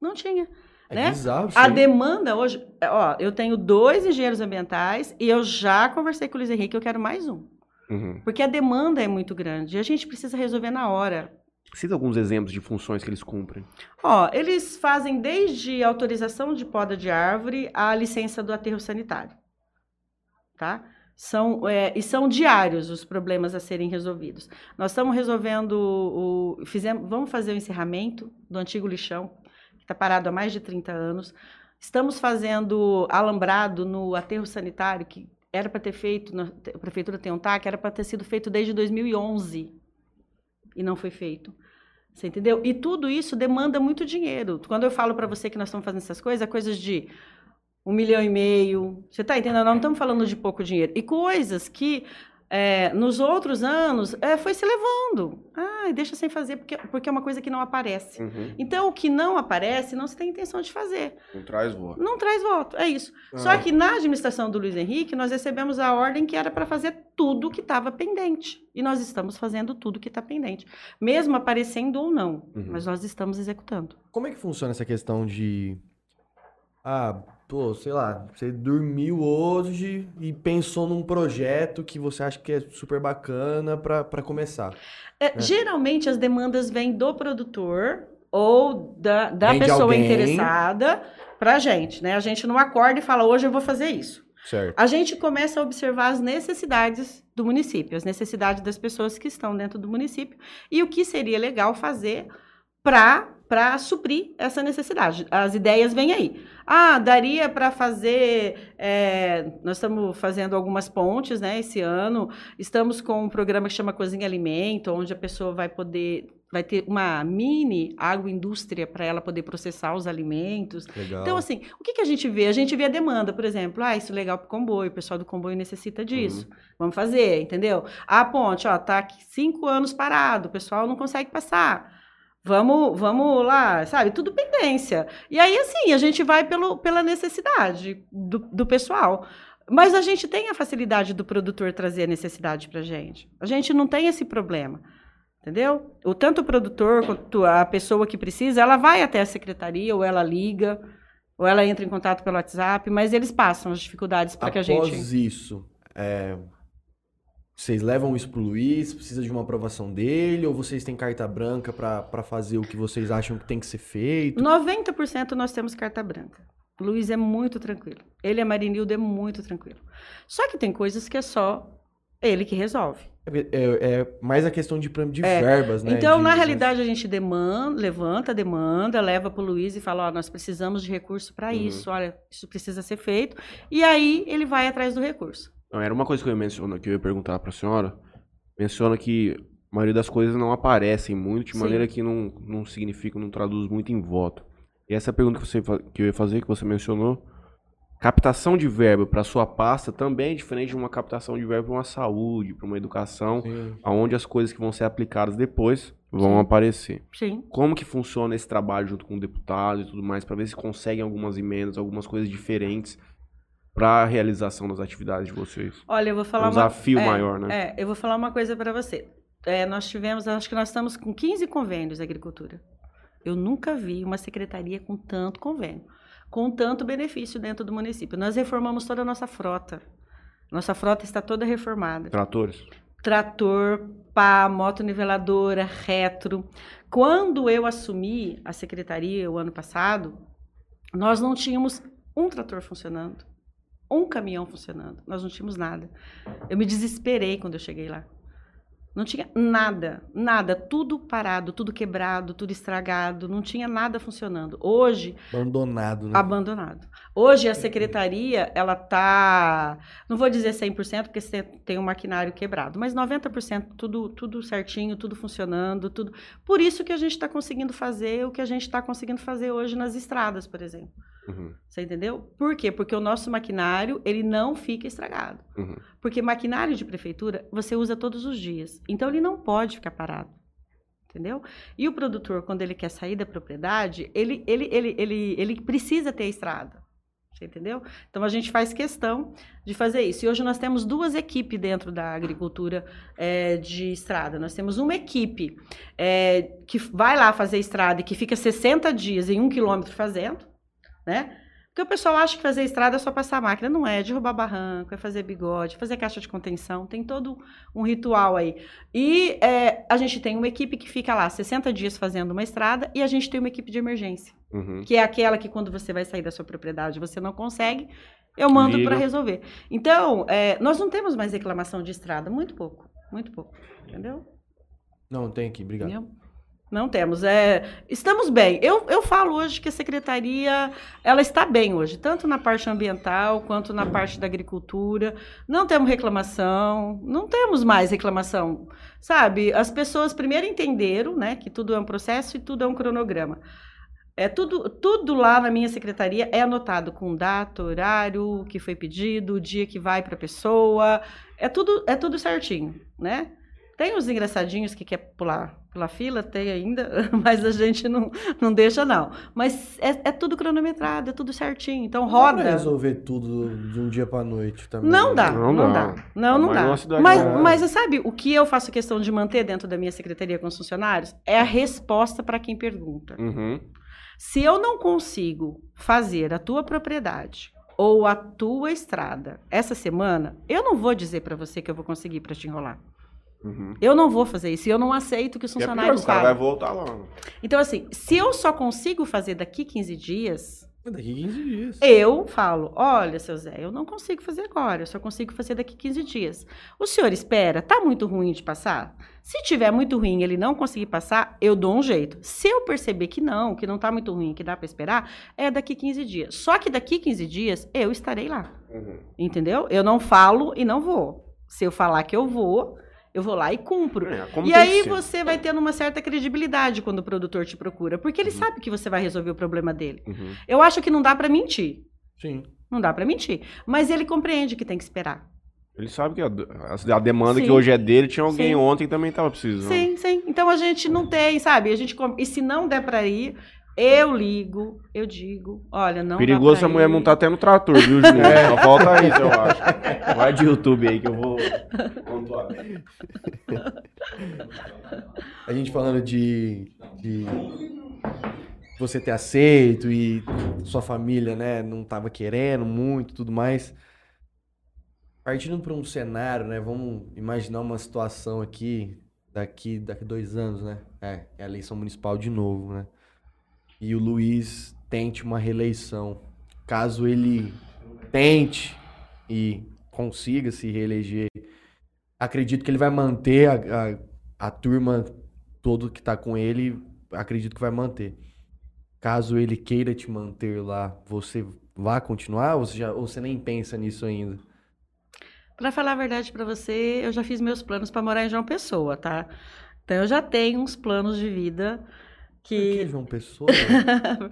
Não tinha. É né? bizarro A demanda hoje, é, ó, eu tenho dois engenheiros ambientais e eu já conversei com o Luiz Henrique, eu quero mais um. Uhum. Porque a demanda é muito grande e a gente precisa resolver na hora. Cita alguns exemplos de funções que eles cumprem. Ó, eles fazem desde autorização de poda de árvore à licença do aterro sanitário. Tá? São, é, e são diários os problemas a serem resolvidos. Nós estamos resolvendo o. Fizemos, vamos fazer o encerramento do antigo lixão, que está parado há mais de 30 anos. Estamos fazendo alambrado no aterro sanitário, que era para ter feito, a prefeitura tem um TAC, era para ter sido feito desde 2011 e não foi feito. Você entendeu? E tudo isso demanda muito dinheiro. Quando eu falo para você que nós estamos fazendo essas coisas, é coisas de um milhão e meio. Você está entendendo? Nós não estamos falando de pouco dinheiro. E coisas que é, nos outros anos é, foi se levando. Ah, deixa sem fazer, porque, porque é uma coisa que não aparece. Uhum. Então, o que não aparece, não se tem intenção de fazer. Não traz voto. Não traz voto, é isso. Ah. Só que na administração do Luiz Henrique, nós recebemos a ordem que era para fazer tudo que estava pendente. E nós estamos fazendo tudo que está pendente. Mesmo aparecendo ou não. Uhum. Mas nós estamos executando. Como é que funciona essa questão de. Ah, pô, sei lá, você dormiu hoje e pensou num projeto que você acha que é super bacana pra começar. É, Geralmente as demandas vêm do produtor ou da, da Vem pessoa interessada para a gente. Né? A gente não acorda e fala, hoje eu vou fazer isso. Certo. A gente começa a observar as necessidades do município, as necessidades das pessoas que estão dentro do município e o que seria legal fazer para suprir essa necessidade. As ideias vêm aí. Ah, daria para fazer. é, nós estamos fazendo algumas pontes né, esse ano. Estamos com um programa que chama Cozinha Alimento, onde a pessoa vai poder. Vai ter uma mini agroindústria para ela poder processar os alimentos. Legal. Então, assim, o que, que a gente vê? A gente vê a demanda, por exemplo, ah, isso é legal para o comboio, o pessoal do comboio necessita disso. Vamos fazer, entendeu? A ponte, ó, tá aqui cinco anos parado, o pessoal não consegue passar. Vamos, vamos lá, sabe? Tudo pendência. E aí, assim, a gente vai pelo, pela necessidade do, do pessoal. Mas a gente tem a facilidade do produtor trazer a necessidade para gente. A gente não tem esse problema. Entendeu? O tanto o produtor quanto a pessoa que precisa, ela vai até a secretaria ou ela liga. ou ela entra em contato pelo WhatsApp, mas eles passam as dificuldades para que a gente. Após isso, é, vocês levam isso pro Luiz? Precisa de uma aprovação dele? Ou vocês têm carta branca pra fazer o que vocês acham que tem que ser feito? 90% nós temos carta branca. O Luiz é muito tranquilo. Ele a Marinilda é muito tranquilo. Só que tem coisas que é só ele que resolve. É, é mais a questão de, de É. verbas, né? Então, de- na realidade, a gente demanda, levanta a demanda, leva para o Luiz e fala: ó, nós precisamos de recurso para Uhum. isso, olha, isso precisa ser feito. E aí ele vai atrás do recurso. Não, era uma coisa que eu ia mencionar, que eu ia perguntar pra senhora. Menciona que a maioria das coisas não aparecem muito, de Sim. maneira que não, não significa, não traduz muito em voto. E essa pergunta que, você, que eu ia fazer, que você mencionou, captação de verbo para sua pasta também é diferente de uma captação de verbo para uma saúde, para uma educação, Sim. onde as coisas que vão ser aplicadas depois vão Sim. aparecer. Sim. Como que funciona esse trabalho junto com o deputado e tudo mais, para ver se conseguem algumas emendas, algumas coisas diferentes para a realização das atividades de vocês? Olha, eu vou É falar um uma... desafio é, maior, né? É, eu vou falar uma coisa para você. É, nós tivemos, acho que nós estamos com 15 convênios de agricultura. Eu nunca vi uma secretaria com tanto convênio, com tanto benefício dentro do município. Nós reformamos toda a nossa frota. Nossa frota está toda reformada. Tratores? Trator, pá, moto niveladora, retro. Quando eu assumi a secretaria o ano passado, nós não tínhamos um trator funcionando, um caminhão funcionando. Nós não tínhamos nada. Eu me desesperei quando eu cheguei lá. Não tinha nada, nada, tudo parado, tudo quebrado, tudo estragado, não tinha nada funcionando. Hoje, Abandonado, né? abandonado. Hoje a secretaria, ela tá, não vou dizer 100% porque você tem um maquinário quebrado, mas 90% tudo tudo certinho, tudo funcionando, tudo. Por isso que a gente está conseguindo fazer o que a gente está conseguindo fazer hoje nas estradas, por exemplo. Uhum, Você entendeu? Por quê? Porque o nosso maquinário, ele não fica estragado. uhum. Porque maquinário de prefeitura você usa todos os dias. Então ele não pode ficar parado. Entendeu? E o produtor, quando ele quer sair da propriedade, ele, ele, ele, ele, ele precisa ter a estrada. Você entendeu? Então a gente faz questão de fazer isso. E hoje nós temos duas equipes dentro da agricultura eh, de estrada. Nós temos uma equipe eh, que vai lá fazer estrada e que fica 60 dias em um quilômetro fazendo, né? Porque o pessoal acha que fazer estrada é só passar a máquina. Não é, é derrubar barranco, é fazer bigode, fazer caixa de contenção, tem todo um ritual aí. E é, a gente tem uma equipe que fica lá 60 dias fazendo uma estrada e a gente tem uma equipe de emergência, Uhum. que é aquela que quando você vai sair da sua propriedade você não consegue, eu mando para resolver. Então, é, nós não temos mais reclamação de estrada, muito pouco, muito pouco, entendeu? Não, tem aqui, obrigado. Entendeu? Não temos. É, estamos bem. Eu, eu falo hoje que a secretaria ela está bem hoje, tanto na parte ambiental quanto na parte da agricultura. Não temos reclamação, não temos mais reclamação. Sabe, as pessoas primeiro entenderam né, que tudo é um processo e tudo é um cronograma. É tudo, tudo lá na minha secretaria é anotado com data, horário, o que foi pedido, o dia que vai para a pessoa. É tudo, é tudo certinho, né? Tem os engraçadinhos que quer pular pela fila, tem ainda, mas a gente não, não deixa, não. Mas é, é tudo cronometrado, é tudo certinho. Então Não dá pra roda. resolver tudo de um dia pra noite também. Não né? dá, Não não, dá. dá. Não, não dá. Mas, grande. mas sabe, o que eu faço questão de manter dentro da minha secretaria com os funcionários é a resposta para quem pergunta. Uhum. Se eu não consigo fazer a tua propriedade ou a tua estrada essa semana, eu não vou dizer para você que eu vou conseguir para te enrolar. Uhum. Eu não vou fazer isso. E eu não aceito que os E é pior, funcionários o cara vai falem. voltar lá. Então, assim, se eu só consigo fazer daqui 15 dias, Daqui 15 dias. eu falo: olha, seu Zé, eu não consigo fazer agora, eu só consigo fazer daqui 15 dias. O senhor espera? Tá muito ruim de passar? Se tiver muito ruim e ele não conseguir passar, eu dou um jeito. Se eu perceber que não, que não tá muito ruim, que dá para esperar, é daqui 15 dias. Só que daqui 15 dias eu estarei lá. Uhum. Entendeu? Eu não falo e não vou. Se eu falar que eu vou, eu vou lá e cumpro. É, E aí você vai tendo uma certa credibilidade quando o produtor te procura, porque ele Uhum. sabe que você vai resolver o problema dele. Uhum. Eu acho que não dá pra mentir. Sim. Não dá pra mentir, mas ele compreende que tem que esperar. Ele sabe que a, a- demanda Sim. que hoje é dele, tinha alguém Sim. ontem que também tava precisando. Sim, sim. Então a gente não tem, sabe? A gente e se não der pra ir, eu ligo, eu digo, olha, não Perigoso pra mulher ir. montar até no trator, viu, Juninho? Só falta isso, eu acho. Vai de YouTube aí que eu vou pontuar. A gente falando de, de você ter aceito e sua família, né, não tava querendo muito, tudo mais. Partindo para um cenário, né, vamos imaginar uma situação aqui daqui daqui dois anos, né? É, é a eleição municipal de novo, né? E o Luiz tente uma reeleição. Caso ele tente e consiga se reeleger, acredito que ele vai manter a, a, a turma todo que tá com ele, acredito que vai manter. Caso ele queira te manter lá, você vai continuar ou você, já, ou você nem pensa nisso ainda? Para falar a verdade para você, eu já fiz meus planos para morar em João Pessoa, tá? Então eu já tenho uns planos de vida Por que que João Pessoa?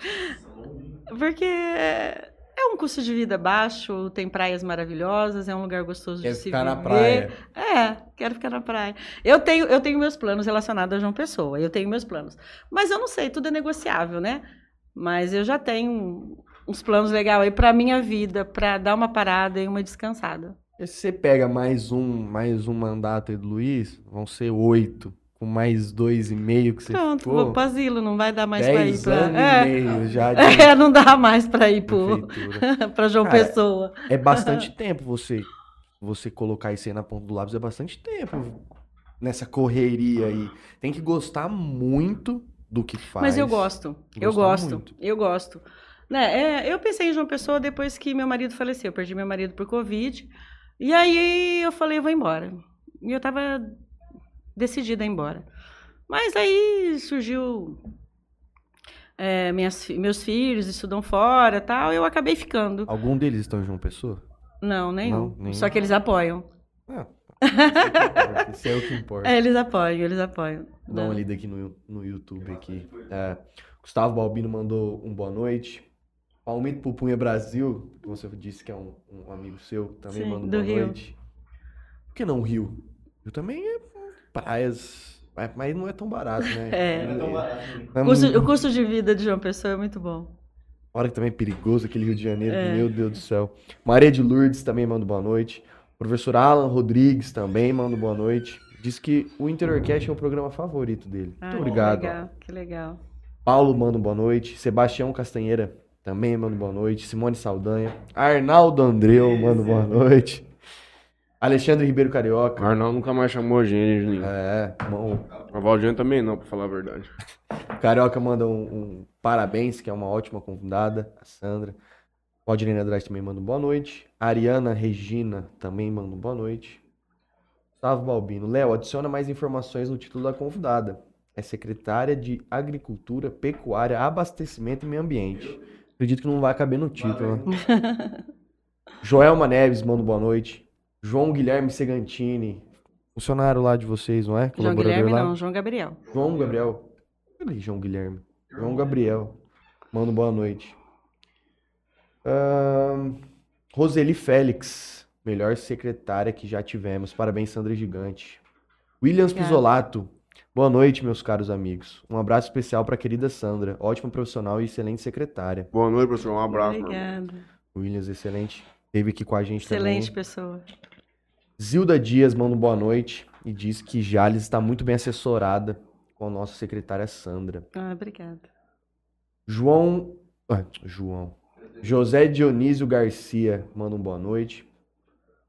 porque é um custo de vida baixo, tem praias maravilhosas, é um lugar gostoso Quer de se ficar na viver. praia. É, quero ficar na praia. Eu tenho, eu tenho meus planos relacionados a João Pessoa, eu tenho meus planos. Mas eu não sei, tudo é negociável, né? Mas eu já tenho uns planos legais aí para minha vida, para dar uma parada e uma descansada. E se você pega mais um, mais um mandato aí do Luiz, vão ser oito, com mais dois e meio que você Pronto, ficou. vou pro asilo, não vai dar mais para ir para. anos É, e meio já de é, não dá mais para ir para João Cara, Pessoa. É bastante tempo você você colocar isso aí na ponta do lápis, é bastante tempo nessa correria aí. Tem que gostar muito do que faz. Mas eu gosto, eu gosto, muito. eu gosto. Né, é, eu pensei em João Pessoa depois que meu marido faleceu. Eu perdi meu marido por Covid. E aí eu falei, eu vou embora. E eu tava decidida a ir embora. Mas aí surgiu. é, minhas meus filhos estudam fora tal. Eu acabei ficando. Algum deles estão em João Pessoa? Não, nenhum. Não, nenhum. Só que eles apoiam. Ah, tá. Isso é o que importa. É, eles apoiam, eles apoiam. Dar uma lida aqui no, no YouTube aqui. É, Gustavo Balbino mandou um boa noite. Palmito Pupunha Brasil, que você disse que é um, um amigo seu, também Sim, manda um boa Rio. noite. Por que não Rio? Rio também é praias, mas- mas não é tão barato, né? É. Não é tão barato. É O custo, o custo de vida de João Pessoa é muito bom. Hora que também é perigoso, aquele Rio de Janeiro, É. meu Deus do céu. Maria de Lourdes também manda boa noite. Professor Alan Rodrigues também manda boa noite. Diz que o Interiorcast é o programa favorito dele. Ah, Muito obrigado. Que legal, que legal. Paulo manda boa noite. Sebastião Castanheira também manda boa noite. Simone Saldanha. Arnaldo Andreu manda boa noite. Alexandre Ribeiro O Carioca. Arnaldo nunca mais chamou a gente, Juninho. É, bom. A Valdiane também não, pra falar a verdade. Carioca manda um, um parabéns, que é uma ótima convidada. A Sandra. Valdirene Andrade também manda um boa noite. Ariana Regina também manda um boa noite. Gustavo Balbino. Léo, adiciona mais informações no título da convidada. É secretária de Agricultura, Pecuária, Abastecimento e Meio Ambiente. Acredito que não vai caber no título, né? Joelma Neves manda um boa noite. João Guilherme Segantini. Funcionário lá de vocês, não é? João Guilherme lá? não, João Gabriel. João Gabriel. Cadê João Guilherme? João Gabriel. Manda um boa noite. Roseli Félix. Melhor secretária que já tivemos. Parabéns, Sandra Gigante. Williams Obrigada. Pisolato. Boa noite, meus caros amigos. Um abraço especial para a querida Sandra. Ótima profissional e excelente secretária. Boa noite, professor. Um abraço. Obrigada. Williams, excelente. Esteve aqui com a gente Excelente também. pessoa. Zilda Dias manda um boa noite e diz que Jales está muito bem assessorada com a nossa secretária Sandra. Ah, obrigada. João. ah, João. José Dionísio Garcia manda um boa noite.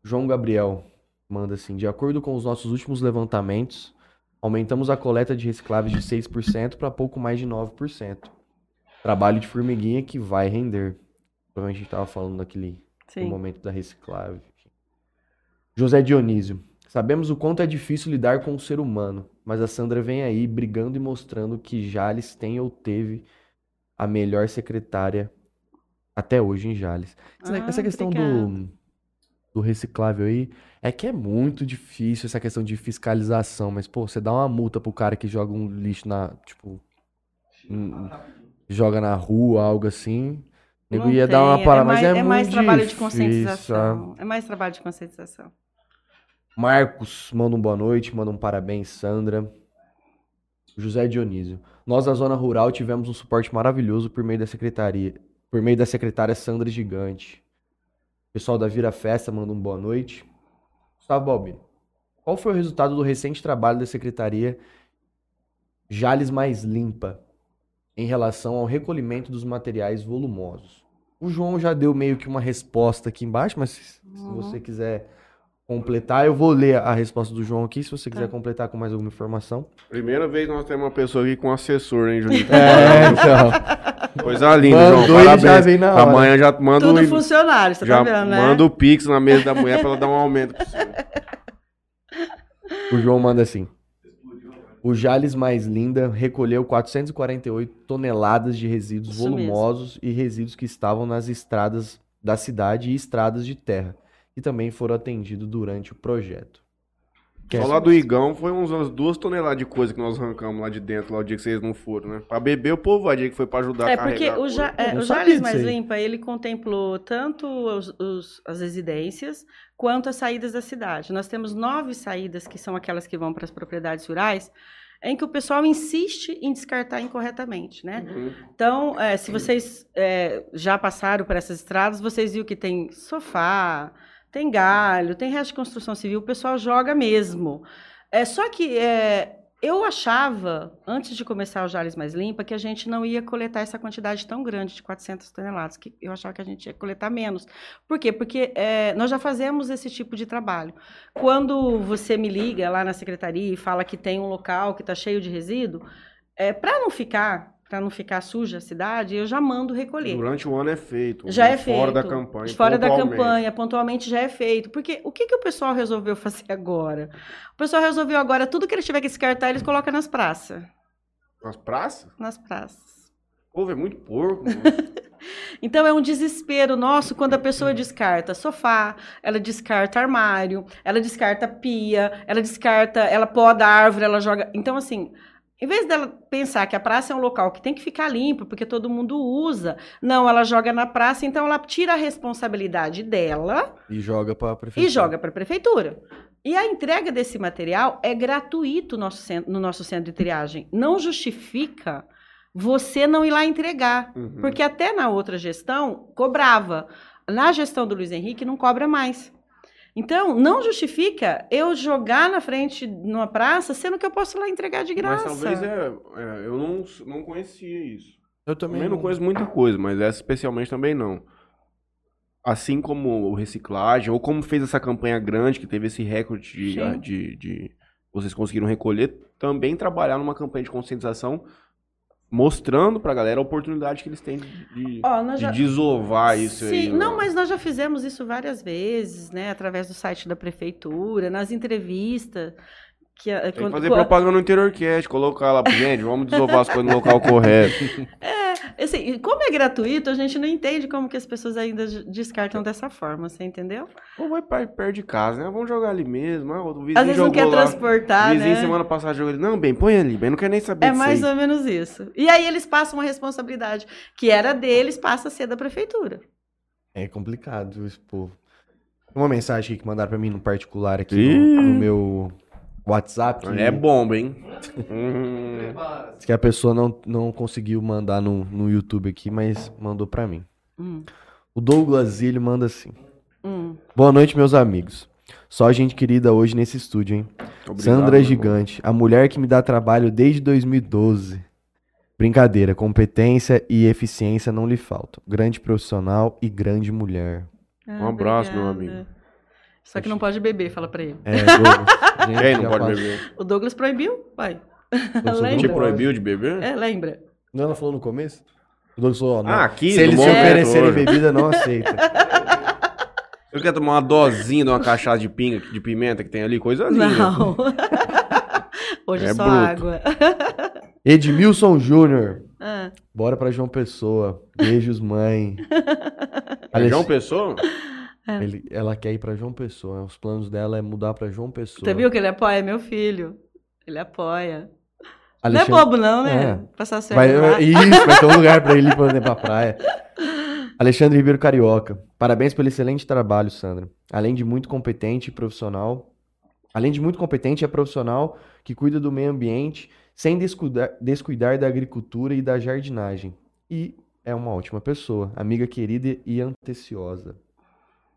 João Gabriel manda assim: de acordo com os nossos últimos levantamentos, aumentamos a coleta de recicláveis de 6% para pouco mais de 9%. Trabalho de formiguinha que vai render. Provavelmente a gente estava falando Sim. momento da reciclável. José Dionísio. Sabemos o quanto é difícil lidar com o ser humano, mas a Sandra vem aí brigando e mostrando que Jales tem ou teve a melhor secretária até hoje em Jales. Essa, Ah, essa questão do, do reciclável aí é que é muito difícil essa questão de fiscalização, mas pô, você dá uma multa pro cara que joga um lixo na, tipo, hum, joga na rua, algo assim. O nego ia dar uma tem, parada, mais, mas é, é mais muito trabalho de difícil, sabe? conscientização. É mais trabalho de conscientização. Marcos, manda um boa noite, manda um parabéns, Sandra. José Dionísio. Nós da zona rural tivemos um suporte maravilhoso por meio da secretaria, por meio da secretária Sandra Gigante. Pessoal da Vira Festa manda um boa noite. Gustavo Balbino. Qual foi o resultado do recente trabalho da secretaria Jales Mais Limpa? em relação ao recolhimento dos materiais volumosos. O João já deu meio que uma resposta aqui embaixo, mas se, se Uhum. você quiser completar, eu vou ler a resposta do João aqui, se você quiser Tá. completar com mais alguma informação. Primeira vez que nós temos uma pessoa aqui com assessor, hein, Juninho? É, então. Coisa linda, Mandou João. Parabéns. já vem na hora. Amanhã já manda Tudo o, funcionário, você já tá vendo, né? manda o Pix na mesa da mulher pra ela dar um aumento pra você. O João manda assim. O Jales Mais Linda recolheu 448 toneladas de resíduos Isso mesmo. volumosos e resíduos que estavam nas estradas da cidade e estradas de terra, que também foram atendidos durante o projeto. Quer- Só lá do Igão foi uns, umas duas toneladas de coisa que nós arrancamos lá de dentro, lá o dia que vocês não foram, né? Pra beber o povo, a dia que foi pra ajudar É a carregar. porque a o, coisa. ja, é, o Jales Mais. Limpa, ele contemplou tanto os- os- as residências quanto as saídas da cidade. Nós temos nove saídas, que são aquelas que vão para as propriedades rurais, em que o pessoal insiste em descartar incorretamente, né? Uhum. Então, é, se vocês é, já passaram por essas estradas, vocês viram que tem sofá, tem galho, tem resto de construção civil, o pessoal joga mesmo. É, só que é, eu achava, antes de começar o Jales Mais Limpa, que a gente não ia coletar essa quantidade tão grande de 400 toneladas, que eu achava que a gente ia coletar menos. Por quê? Porque é, nós já fazemos esse tipo de trabalho. Quando você me liga lá na secretaria e fala que tem um local que está cheio de resíduo, é, para não ficar para não ficar suja a cidade, eu já mando recolher. Durante o ano é feito. Já é Fora feito. da campanha. Fora da campanha, pontualmente já é feito. Porque o que, que o pessoal resolveu fazer agora? O pessoal resolveu agora, tudo que eles tiver que descartar, eles colocam nas praças. Nas praças? Nas praças. O povo é muito porco. Então é um desespero nosso quando a pessoa descarta sofá, ela descarta armário, ela descarta pia, ela descarta, ela poda a árvore, ela joga. Então, assim, em vez dela pensar que a praça é um local que tem que ficar limpo, porque todo mundo usa, não, ela joga na praça, então ela tira a responsabilidade dela E joga pra prefeitura. e joga para a prefeitura. E a entrega desse material é gratuito no nosso centro, no nosso centro de triagem. Não justifica você não ir lá entregar. Uhum. Porque até na outra gestão cobrava. Na gestão do Luiz Henrique não cobra mais. Então, não justifica eu jogar na frente numa praça, sendo que eu posso lá entregar de Mas graça. talvez é, é, eu não, não conhecia isso. Eu também, Também não conheço muita coisa, mas essa especialmente também não. Assim como o reciclagem, ou como fez essa campanha grande, que teve esse recorde de, de, de- Vocês conseguiram recolher, também trabalhar numa campanha de conscientização, mostrando pra galera a oportunidade que eles têm de, de, já- desovar isso Sim, aí. não, ó. mas nós já fizemos isso várias vezes, né? Através do site da prefeitura, nas entrevistas. Que, a- quando- fazer quando- propaganda no interior cast, colocar lá, gente, vamos desovar as coisas no local correto. Assim, e como é gratuito, a gente não entende como que as pessoas ainda de- descartam dessa forma, você entendeu? Ou vai pra perto de casa, né? Vamos jogar ali mesmo. Ah, o vizinho Às vezes não quer lá. transportar, O vizinho né? semana passada jogou ele. Não, bem, põe ali, bem, não quer nem saber É mais aí. ou menos isso. E aí eles passam uma responsabilidade que era deles, passa a ser da prefeitura. É complicado esse povo. Uma mensagem aqui que mandaram pra mim no particular aqui no, no meu WhatsApp. que- É bomba, hein? Hum, Que a pessoa não, não conseguiu mandar no, no YouTube aqui, mas mandou pra mim. Hum, O Douglas Zilho manda assim. hum. Boa noite, meus amigos. Só gente querida hoje nesse estúdio, hein? obrigado, Sandra meu irmão. Gigante, a mulher que me dá trabalho desde 2012. Brincadeira, competência e eficiência não lhe faltam. Grande profissional e grande mulher. Ah, Um abraço, meu obrigada. amigo. Só que não pode beber, fala pra ele. É, Douglas. Quem não pode beber? O Douglas proibiu? Vai. Douglas? Te proibiu de beber? É, lembra? Não, ela falou no começo? O Douglas falou, ó, não. Ah, aqui, se eles oferecerem bebida, não aceita. Eu quero tomar uma dosinha de uma cachaça de pinga, de pimenta que tem ali, coisa linda. Não. Hoje É só bruto. água. Edmilson Júnior. Ah, Bora pra João Pessoa. Beijos, mãe. É João Pessoa? Ele- ela quer ir pra João Pessoa. Os planos dela é mudar pra João Pessoa. Você viu que ele apoia meu filho? Ele apoia. Alexandre- Não é bobo, não, né? É. Passar a Vai, lá. isso, vai ter um lugar pra ele ir pra, pra praia. Alexandre Ribeiro Carioca. Parabéns pelo excelente trabalho, Sandra. Além de muito competente e profissional. Além de muito competente, é profissional que cuida do meio ambiente sem descuidar, descuidar da agricultura e da jardinagem. E é uma ótima pessoa, amiga querida e anteciosa.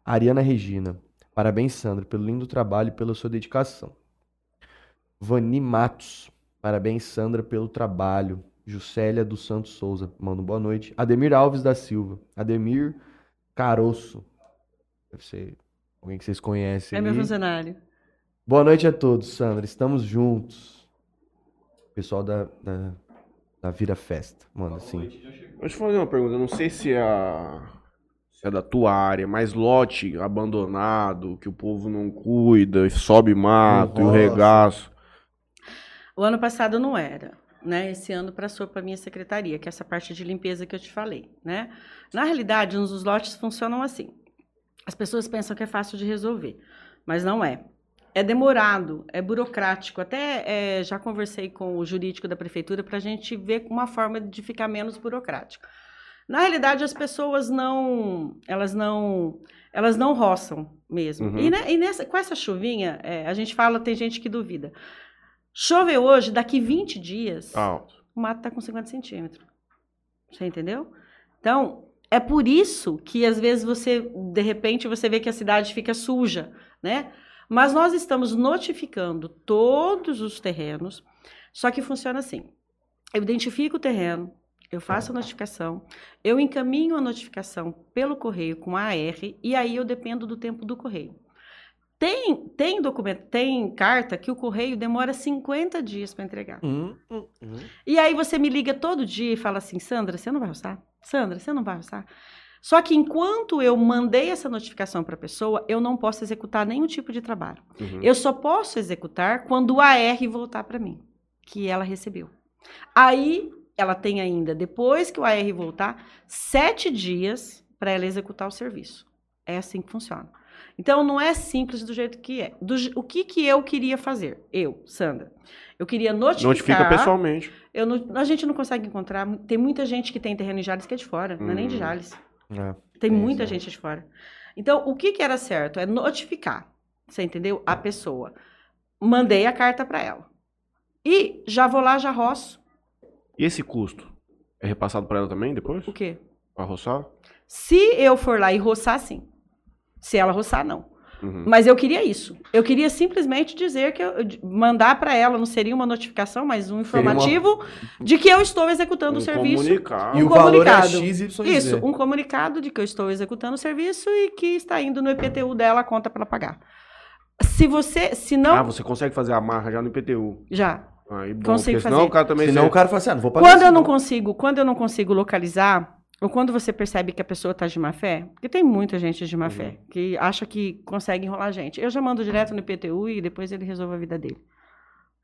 Ariana Regina. Parabéns, Sandra, pelo lindo trabalho e pela sua dedicação. Vani Matos. Parabéns, Sandra, pelo trabalho. Juscelia dos Santos Souza, manda boa noite. Ademir Alves da Silva. Ademir Caroço. Deve ser alguém que vocês conhecem É meu aí. funcionário. Boa noite a todos, Sandra. Estamos juntos. Pessoal da, da, da Vira Festa. Manda assim. Deixa eu te fazer uma pergunta. Eu não sei se é, a... é da tua área, mas lote abandonado, que o povo não cuida, e sobe mato, e o roça. regaço. O ano passado não era, né? Esse ano passou para minha secretaria, que é essa parte de limpeza que eu te falei, né? Na realidade, os lotes funcionam assim. As pessoas pensam que é fácil de resolver, mas não é. É demorado, é burocrático. Até é, já conversei com o jurídico da prefeitura para a gente ver uma forma de ficar menos burocrático. Na realidade, as pessoas não, elas não, elas não roçam mesmo. Uhum. E, ne- e nessa, com essa chuvinha, é, a gente fala, tem gente que duvida. Choveu hoje, daqui 20 dias, Alto. o mato está com 50 centímetros. Você entendeu? Então, é por isso que às vezes você, de repente, você vê que a cidade fica suja, né? Mas nós estamos notificando todos os terrenos, só que funciona assim. Eu identifico o terreno, eu faço a notificação, eu encaminho a notificação pelo correio com a AR e aí eu dependo do tempo do correio. Tem, tem documento, tem carta que o correio demora 50 dias para entregar. Hum, hum, hum. E aí você me liga todo dia e fala assim, Sandra, você não vai roçar? Sandra, você não vai roçar? Só que enquanto eu mandei essa notificação para a pessoa, eu não posso executar nenhum tipo de trabalho. Uhum. Eu só posso executar quando o AR voltar para mim, que ela recebeu. Aí ela tem ainda, depois que o AR voltar, sete dias para ela executar o serviço. É assim que funciona. Então não é simples do jeito que é. Do o que, que eu queria fazer? Eu, Sandra. Eu queria notificar. Notifica pessoalmente. Eu não- a gente não consegue encontrar. Tem muita gente que tem terreno em Jales que é de fora, não é nem de Hum. Jales. É. Tem muita né? gente de fora. Então, o que, que era certo? É notificar, você entendeu? A pessoa. Mandei a carta para ela. E já vou lá, já roço. E esse custo? É repassado pra ela também depois? O quê? Pra roçar? Se eu for lá e roçar, sim. Se ela roçar, não. Uhum. Mas eu queria isso. Eu queria simplesmente dizer que eu, mandar para ela, não seria uma notificação, mas um uma- informativo de que eu estou executando Um o serviço. comunicado. E Um o valor é comunicado. X, Y, Isso, um comunicado de que eu estou executando o serviço e que está indo no IPTU dela a conta para ela pagar. Se você, se não, Ah, você consegue fazer a marra já no IPTU. já. Aí, bom, Consigo porque senão fazer. o cara também... Senão o cara fala assim, ah, não vou pagar Quando isso, eu não consigo, quando eu não consigo localizar, ou quando você percebe que a pessoa está de má fé, porque tem muita gente de má Uhum. fé que acha que consegue enrolar a gente. Eu já mando direto no IPTU e depois ele resolve a vida dele.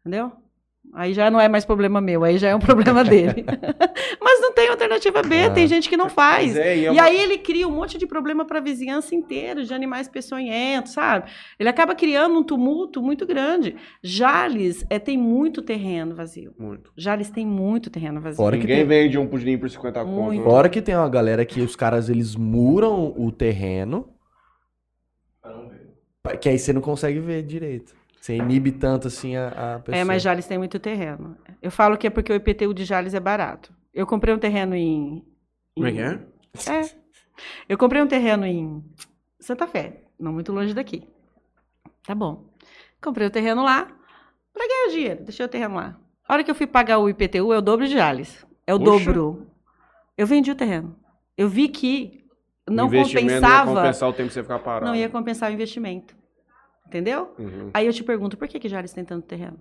Entendeu? Aí já não é mais problema meu, aí já é um problema dele. Mas não tem alternativa B, Ah. tem gente que não faz. É, e é E aí ele cria um monte de problema para a vizinhança inteira, de animais peçonhentos, sabe? Ele acaba criando um tumulto muito grande. Jales é, tem muito terreno vazio. Muito. Jales tem muito terreno vazio. Fora que, Ninguém tem, vende um pudim por 50 conto. Fora que tem uma galera que os caras, eles muram o terreno, que aí você não consegue ver direito. Você inibe tanto assim a, a pessoa. É, mas Jales tem muito terreno. Eu falo que é porque o IPTU de Jales é barato. Eu comprei um terreno em. Como é que é? É. Eu comprei um terreno em Santa Fé, não muito longe daqui. Tá bom. Comprei o terreno lá pra ganhar dinheiro. Deixei o terreno lá. A hora que eu fui pagar o IPTU, é o dobro de Jales. É o Poxa. dobro. Eu vendi o terreno. Eu vi que não o investimento Ia compensava. compensar o tempo que você ficar parado. Não ia compensar o investimento. Entendeu? Uhum. Aí eu te pergunto, por que, que Jales tem tanto terreno?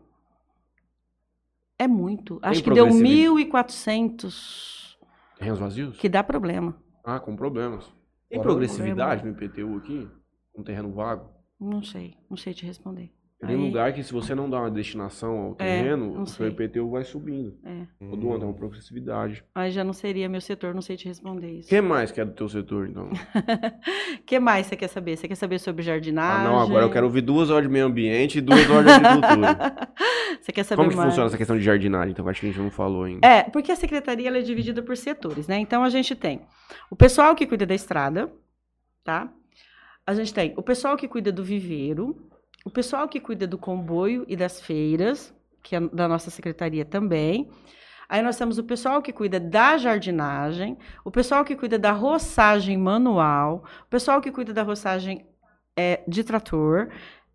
É muito. Tem Acho que deu progressividade. 1.400, Terrenos vazios? que dá problema. Ah, com problemas. Tem o progressividade no IPTU aqui? Um terreno vago? Não sei, não sei te responder. Tem Aí- lugar que se você não dá uma destinação ao É, terreno, não o seu. IPTU vai subindo. É. Todo ano é uma progressividade. Aí já não seria meu setor, não sei te responder O isso. que mais que é do teu setor, então? O que mais você quer saber? Você quer saber sobre Ah, jardinagem? não, agora eu quero ouvir duas horas de meio ambiente e duas horas de agricultura. Você quer saber Como que mais? funciona essa questão de jardinagem? Então, acho que a gente não falou ainda. É, porque a secretaria ela é dividida por setores, né? Então a gente tem o pessoal que cuida da estrada, tá? A gente tem o pessoal que cuida do viveiro, o pessoal que cuida do comboio e das feiras, que é da nossa secretaria também. Aí nós temos o pessoal que cuida da jardinagem, o pessoal que cuida da roçagem manual, o pessoal que cuida da roçagem é, de trator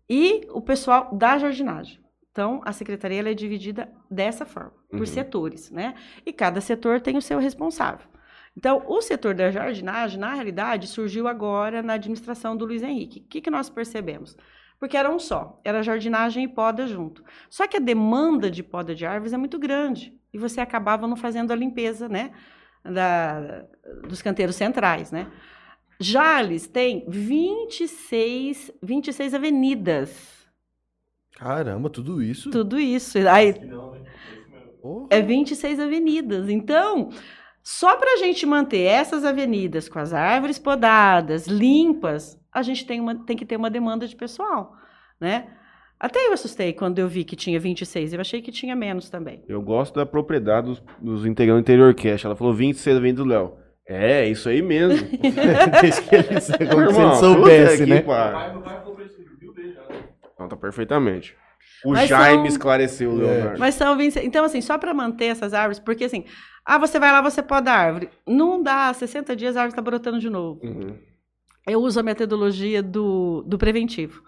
e o pessoal da jardinagem. Então, a secretaria ela é dividida dessa forma, por Uhum. setores, né? E cada setor tem o seu responsável. Então, o setor da jardinagem, na realidade, surgiu agora na administração do Luiz Henrique. O que, que nós percebemos? Porque era um só, era jardinagem e poda junto. Só que a demanda de poda de árvores é muito grande e você acabava não fazendo a limpeza, né? Da, dos canteiros centrais, né? Jales tem 26, 26 avenidas. Caramba, tudo isso? Tudo isso. Aí, Porra. é 26 avenidas. Então, só para a gente manter essas avenidas com as árvores podadas, limpas, a gente tem, uma, tem que ter uma demanda de pessoal, né? Até eu assustei quando eu vi que tinha 26. Eu achei que tinha menos também. Eu gosto da propriedade dos, dos integrantes do Interior Cash. Ela falou 26 vem do Léo. É, isso aí mesmo. Desde que ele, Irmão, soubesse, que né? pariu. Não, tá perfeitamente. O Mas Jaime são- esclareceu, É. Leonardo. Mas são 26. Então, assim, só para manter essas árvores, porque assim, ah, você vai lá, você poda a árvore. Não dá, 60 dias a árvore está brotando de novo. Uhum. Eu uso a metodologia do, do preventivo.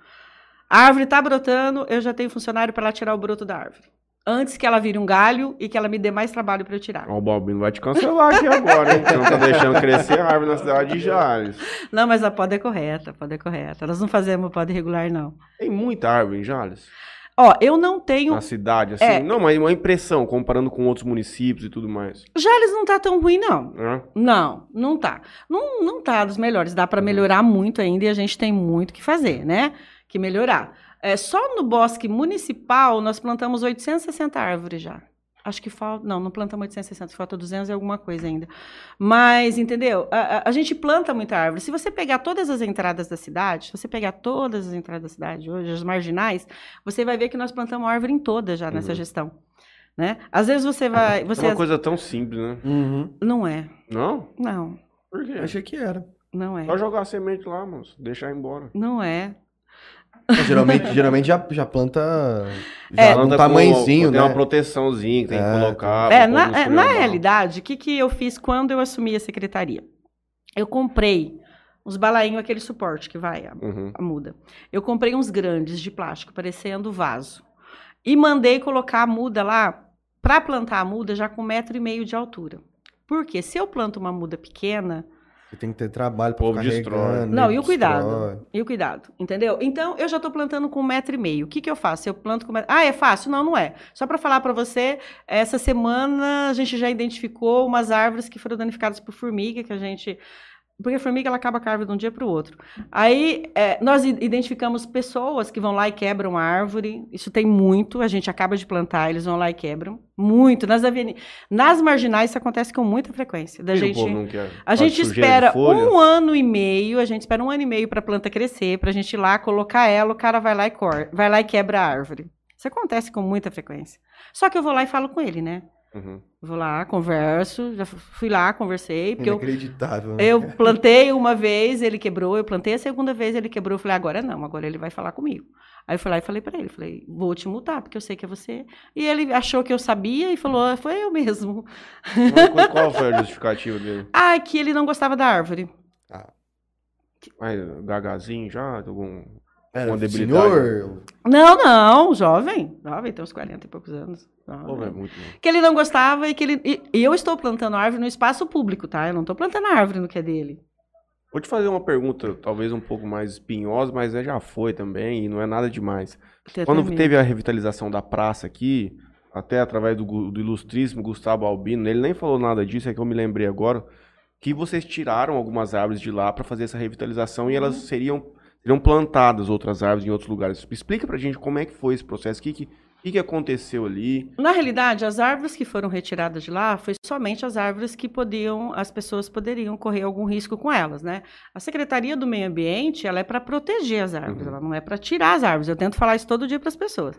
A árvore está brotando, eu já tenho funcionário para tirar o broto da árvore. Antes que ela vire um galho e que ela me dê mais trabalho para eu tirar. O Balbino vai te cancelar aqui agora, hein? Você não tá deixando crescer a árvore na cidade de Jales. Não, mas a poda é correta, a poda é correta. Nós não fazemos poda irregular, não. Tem muita árvore em Jales? Ó, eu não tenho. Na cidade, assim? É. Não, mas uma impressão, comparando com outros municípios e tudo mais. Jales não tá tão ruim, não. né? Não, não tá. Não, não tá dos melhores. Dá para melhorar muito ainda e a gente tem muito que fazer, né? Que melhorar. É, só no bosque municipal nós plantamos 860 árvores já. Acho que falta. Não, não plantamos 860, falta 200 e alguma coisa ainda. Mas, entendeu? A, a- a gente planta muita árvore. Se você pegar todas as entradas da cidade, se você pegar todas as entradas da cidade hoje, as marginais, você vai ver que nós plantamos árvore em todas já nessa Uhum. gestão. Né? Às vezes você vai. É Você uma coisa tão simples, né? Uhum. Não é. Não? Não, Por quê? Achei que era. não é. Só jogar a semente lá, moço. Deixar embora. Não é. Geralmente, geralmente já, já planta já É. Planta com- tamanhozinho, Tem né? uma proteçãozinha que tem que É, colocar. É, na, é, na realidade, o que, que eu fiz quando eu assumi a secretaria? Eu comprei uns balainhos, aquele suporte que vai, a, Uhum. a muda. Eu comprei uns grandes de plástico, parecendo vaso. E mandei colocar a muda lá, para plantar a muda já com um metro e meio de altura. Porque se eu planto uma muda pequena, Você tem que ter trabalho povo ficar destrói. Não, e o cuidado? destrói. E o cuidado, entendeu? Então, eu já estou plantando com um metro e meio. O que, que eu faço? Eu planto com... metro- Ah, é fácil? Não, não é. Só para falar para você, essa semana a gente já identificou umas árvores que foram danificadas por formiga, que a gente... Porque a formiga ela acaba com a árvore de um dia para o outro. Aí, é, nós identificamos pessoas que vão lá e quebram a árvore. Isso tem muito. A gente acaba de plantar, eles vão lá e quebram. Muito. Nas. Nas marginais, isso acontece com muita frequência. Da E gente... não quer? A gente espera um ano e meio, a gente espera um ano e meio para a planta crescer, para a gente ir lá colocar ela, o cara vai lá e corta, vai lá e quebra a árvore. Isso acontece com muita frequência. Só que eu vou lá e falo com ele, né? Uhum. Vou lá, converso, já fu- fui lá, conversei, porque eu, Inacreditável, né? eu plantei uma vez, ele quebrou, eu plantei a segunda vez, ele quebrou, eu falei, agora não, agora ele vai falar comigo. Aí eu fui lá e falei para ele, falei, vou te multar, porque eu sei que é você. E ele achou que eu sabia e falou, "Ah, foi eu mesmo. Mas qual- foi a justificativa dele? Ah, que ele não gostava da árvore. Mas gagazinho já? Algum... Era uma debilidade. senhor, Não, não, jovem. Jovem, tem uns 40 e poucos anos. Jovem. Pô, velho, muito bom. Que ele não gostava e que ele. E, eu estou plantando árvore no espaço público, tá? Eu não estou plantando árvore no que é dele. Vou te fazer uma pergunta, talvez um pouco mais espinhosa, mas é, já foi também, e não é nada demais. Quando medo. teve a revitalização da praça aqui, até através do, do ilustríssimo Gustavo Albino, ele nem falou nada disso, é que eu me lembrei agora, que vocês tiraram algumas árvores de lá para fazer essa revitalização e elas Uhum. seriam, seriam plantadas outras árvores em outros lugares. Explica pra gente como é que foi esse processo, o que, que, que, que aconteceu ali. Na realidade, as árvores que foram retiradas de lá foi somente as árvores que podiam, as pessoas poderiam correr algum risco com elas, né? A Secretaria do Meio Ambiente, ela é para proteger as árvores, Uhum. ela não é para tirar as árvores. Eu tento falar isso todo dia para as pessoas.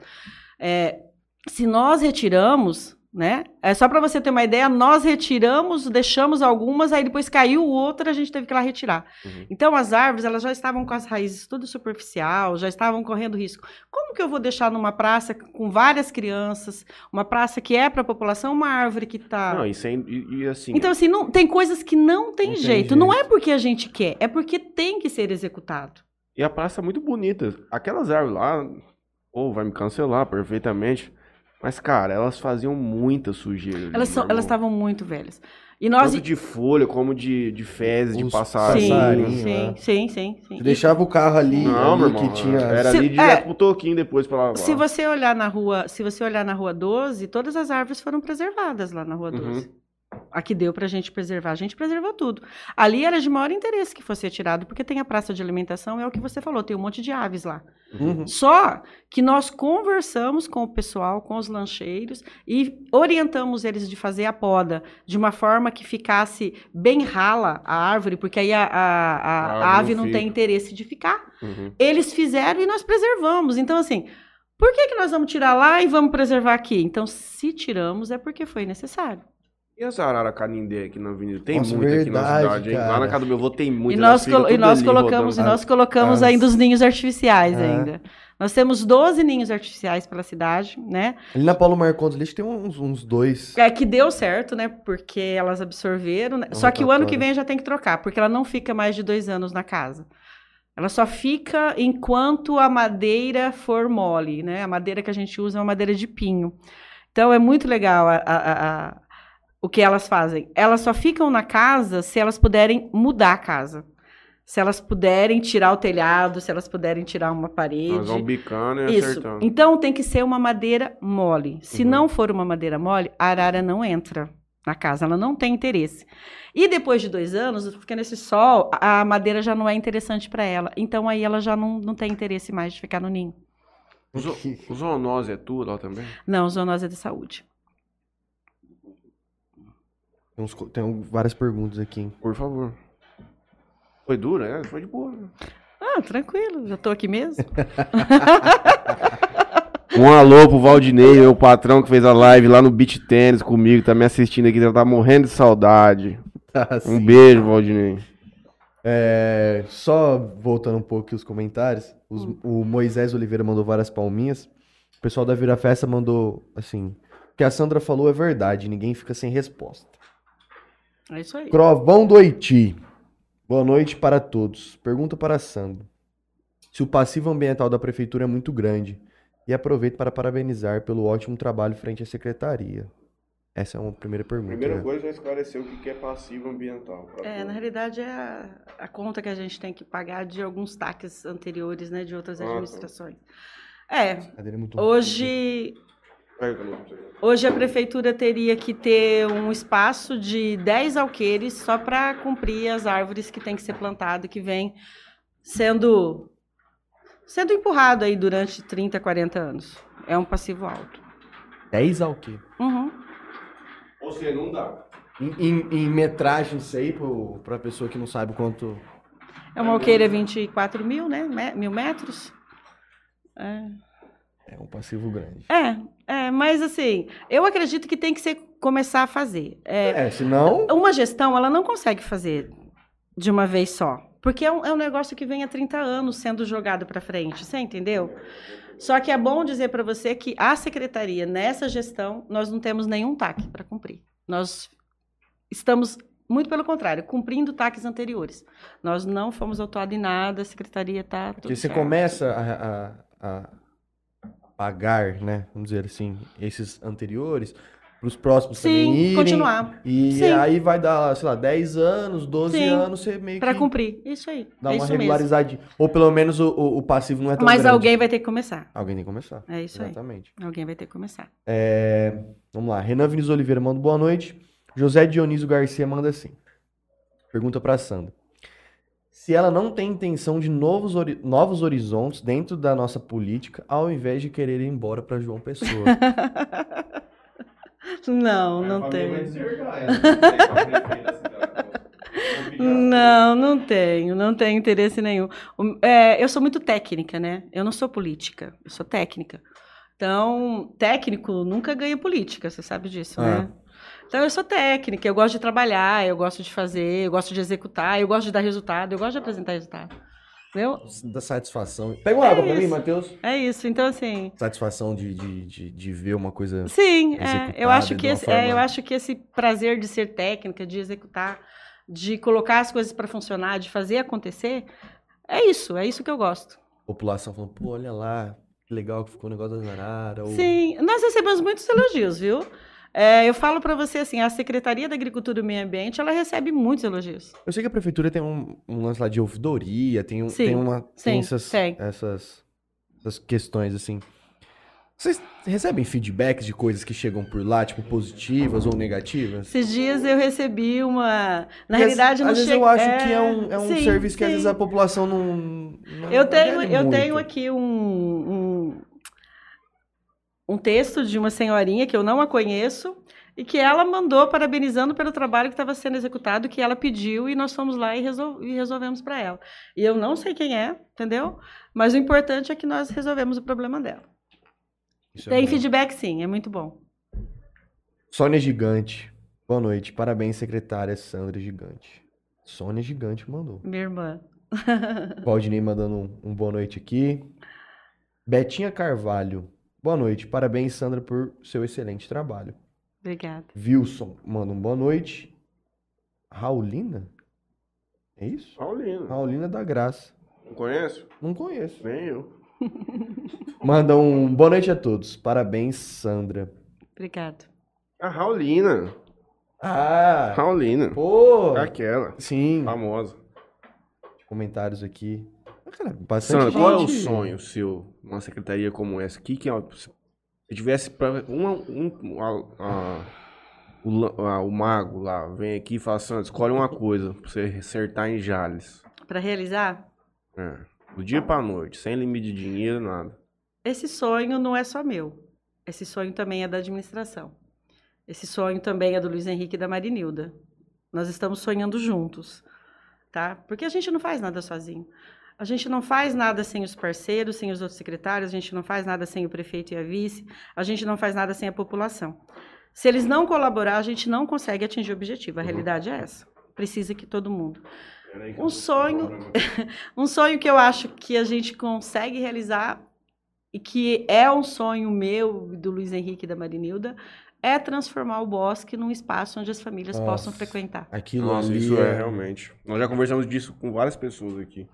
É, se nós retiramos, né? É só para você ter uma ideia, nós retiramos, deixamos algumas, aí depois caiu outra, a gente teve que ir lá retirar. Uhum. Então as árvores, elas já estavam com as raízes tudo superficial, já estavam correndo risco. Como que eu vou deixar numa praça com várias crianças, uma praça que é para a população, uma árvore que está Não, e, sem, e, e assim, Então assim, não tem coisas que não tem, Não tem jeito. Não é jeito. porque a gente quer, é porque tem que ser executado. e a praça é muito bonita. Aquelas árvores lá, Ou vai me cancelar perfeitamente. Mas, cara, elas faziam muita sujeira. ali, Elas, são- elas estavam muito velhas. E nós. Tanto de folha como de, de fezes, de Os passarinho. sim, passarinho, sim, né? sim, sim, sim. Você deixava o carro ali, Não, ali irmão. que tinha. Era Se- ali direto é. pro toquinho depois pra lavar. Se você olhar na rua, se você olhar na rua 12, todas as árvores foram preservadas lá na rua 12. A que deu pra gente preservar, a gente preservou tudo. Ali era de maior interesse que fosse retirado, porque tem a praça de alimentação, é o que você falou, tem um monte de aves lá. Uhum. Só que nós conversamos com o pessoal, com os lancheiros e orientamos eles de fazer a poda de uma forma que ficasse bem rala a árvore, porque aí a, a- a- A árvore a ave não não tem fica. interesse de ficar. Uhum. Eles fizeram e nós preservamos. Então, assim, por que, que nós vamos tirar lá e vamos preservar aqui? Então, se tiramos, é porque foi necessário. E as araras canindé aqui na avenida? Tem Nossa, muito aqui na verdade, cidade, hein? Lá na casa do meu avô tem muito. e nós, colo- e nós colocamos, e nós colocamos ainda os ninhos artificiais É. ainda. Nós temos 12 ninhos artificiais pela cidade, né? Ali na Paulo Marcondes Lixo tem uns, uns dois. É que deu certo, né? Porque elas absorveram. né? Só que o ano que vem já tem que trocar, porque ela não fica mais de dois anos na casa. Ela só fica enquanto a madeira for mole, né? A madeira que a gente usa é uma madeira de pinho. Então é muito legal a- a- o que elas fazem. Elas só ficam na casa se elas puderem mudar a casa. Se elas puderem tirar o telhado, se elas puderem tirar uma parede. Nós vamos bicando e Isso. acertando. Então tem que ser uma madeira mole. Se Uhum. não for uma madeira mole, a arara não entra na casa, ela não tem interesse. E depois de dois anos, fica nesse sol, a madeira já não é interessante para ela. Então aí ela já não, não tem interesse mais de ficar no ninho. O zo- o zoonose é tudo lá também? Não, zoonose é de saúde. Tem, uns tem várias perguntas aqui. hein? Por favor. Foi dura, é? Foi de boa. né? Ah, tranquilo, já tô aqui mesmo. Um alô pro Valdinei, meu patrão que fez a live lá no Beach Tênis comigo, tá me assistindo aqui, já tá morrendo de saudade. Tá, Um beijo, Valdinei. É, só voltando um pouco aqui os comentários, os- Hum. o Moisés Oliveira mandou várias palminhas. O pessoal da Vira Festa mandou assim: o que a Sandra falou é verdade, ninguém fica sem resposta. É isso aí. Crovão do Haiti. Boa noite para todos. Pergunta para a Sandra: se o passivo ambiental da prefeitura é muito grande. E aproveito para parabenizar pelo ótimo trabalho frente à secretaria. Essa é uma primeira pergunta. né? coisa já esclareceu o que é passivo ambiental. É, na realidade é a, a conta que a gente tem que pagar de alguns taques anteriores, né, de outras Ah, tá. administrações. É, Cadeira é muito hoje Hoje a prefeitura teria que ter um espaço de 10 alqueires só para cumprir as árvores que tem que ser plantada, que vem sendo sendo empurrado aí durante 30, 40 anos. É um passivo alto. 10 ao quê? Uhum. Ou seja, não dá. Em, em- em metragem, isso aí, pro, pra pessoa que não sabe quanto. É uma alqueira 24 mil, né? Mil metros. É. É um passivo grande. É, é, mas assim, eu acredito que tem que ser, começar a fazer. É, É, senão. Uma gestão, ela não consegue fazer de uma vez só. Porque é um, é um negócio que vem há 30 anos sendo jogado para frente, você entendeu? Só que é bom dizer para você que a secretaria, nessa gestão, nós não temos nenhum TAC para cumprir. Nós estamos, muito pelo contrário, cumprindo TACs anteriores. Nós não fomos autuados em nada, a secretaria está. Porque você começa a, a- a pagar, né? Vamos dizer assim, esses anteriores, pros próximos também Sim, irem. continuar. E Sim. aí vai dar, sei lá, 10 anos, 12 Sim, anos, você meio Para que cumprir. Isso aí. dá é uma mesmo. regularizada. Ou pelo menos o, o- o passivo não é tão Mas grande. alguém vai ter que começar. Alguém tem que começar. É isso aí. Exatamente. Alguém vai ter que começar. É, vamos lá. Renan Vinícius Oliveira manda boa noite. José Dionísio Garcia manda assim. Pergunta pra Sandra. Se ela não tem intenção de novos, hori- novos horizontes dentro da nossa política, ao invés de querer ir embora pra João Pessoa. Não, não tem. Não, não tenho, não tenho interesse nenhum. É, eu sou muito técnica, né? Eu não sou política, eu sou técnica. Então, técnico nunca ganha política, você sabe disso, né? Então, eu sou técnica, eu gosto de trabalhar, eu gosto de fazer, eu gosto de executar, eu gosto de dar resultado, eu gosto de apresentar resultado. Entendeu? da satisfação. Pega uma água pra mim, isso. Matheus. É isso, então assim. Satisfação de, de, de, de ver uma coisa. Sim, é, eu acho que esse, é, eu forma- acho que esse prazer de ser técnica, de executar, de colocar as coisas para funcionar, de fazer acontecer, é isso, é isso que eu gosto. população falando, pô, olha lá, Que legal que ficou o negócio da Zanara. ou- Sim, nós recebemos muitos elogios, viu? É, eu falo para você assim, a Secretaria da Agricultura e Meio Ambiente, ela recebe muitos elogios. Eu sei que a prefeitura tem um, um lance lá de ouvidoria, tem, um, Sim, tem uma. Tem, sim, essas, tem. Essas, essas questões, assim. Vocês recebem feedbacks de coisas que chegam por lá, tipo, positivas ou negativas? Esses dias eu recebi uma. Na Porque, realidade, não às vezes chega- eu acho que é um, é um sim, serviço que às vezes a população não. não Eu tenho, eu muito. tenho aqui um, um, um texto de uma senhorinha que eu não a conheço e que ela mandou parabenizando pelo trabalho que estava sendo executado, que ela pediu e nós fomos lá e, resol- e resolvemos para ela. E eu não sei quem é, entendeu? Mas o importante é que nós resolvemos o problema dela. Isso é Tem bom. feedback sim, é muito bom. Sônia Gigante. Boa noite. Parabéns, secretária Sandra Gigante. Sônia Gigante mandou. Minha irmã. Valdinei mandando um, um boa noite aqui. Betinha Carvalho. Boa noite. Parabéns, Sandra, por seu excelente trabalho. Obrigada. Wilson manda um boa noite. Raulina? É isso? Paulino. Raulina da Graça. Não conheço? Não conheço. Nem eu. Manda um boa noite a todos. Parabéns, Sandra. Obrigada. A Raulina. Ah! Raulina. Pô! Aquela. Sim. Famosa. Comentários aqui. Cara, bastante Sandra, qual é o sonho seu numa secretaria como essa? Que que é, se tivesse pra, uma, um, a- a- o, a- o mago lá, vem aqui e fala, Sandra, escolhe uma coisa pra você acertar em Jales. Para realizar, É. Do dia pra noite, sem limite de dinheiro, nada. esse sonho não é só meu. Esse sonho também é da administração. Esse sonho também é do Luiz Henrique e da Marinilda. Nós estamos sonhando juntos, tá? Porque a gente não faz nada sozinho. A gente não faz nada sem os parceiros, sem os outros secretários, a gente não faz nada sem o prefeito e a vice, a gente não faz nada sem a população. Se eles não colaborar, a gente não consegue atingir o objetivo. A realidade é essa. Precisa que todo mundo. Um sonho, um sonho que eu acho que a gente consegue realizar e que é um sonho meu, do Luiz Henrique e da Marinilda, é transformar o bosque num espaço onde as famílias Nossa. possam frequentar. Aquilo Nossa, ali isso é realmente. Nós já conversamos disso com várias pessoas aqui.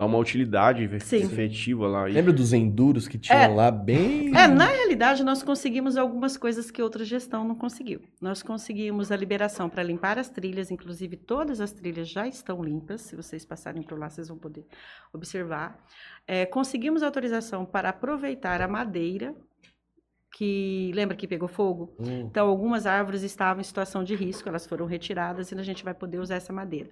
Há uma utilidade Sim. efetiva lá. Lembra dos enduros que tinham É. lá bem. É, na realidade, nós conseguimos algumas coisas que outra gestão não conseguiu. Nós conseguimos a liberação para limpar as trilhas, inclusive todas as trilhas já estão limpas. Se vocês passarem por lá, vocês vão poder observar. É, conseguimos autorização para aproveitar a madeira, que lembra que pegou fogo? Hum, Então, algumas árvores estavam em situação de risco, elas foram retiradas e a gente vai poder usar essa madeira.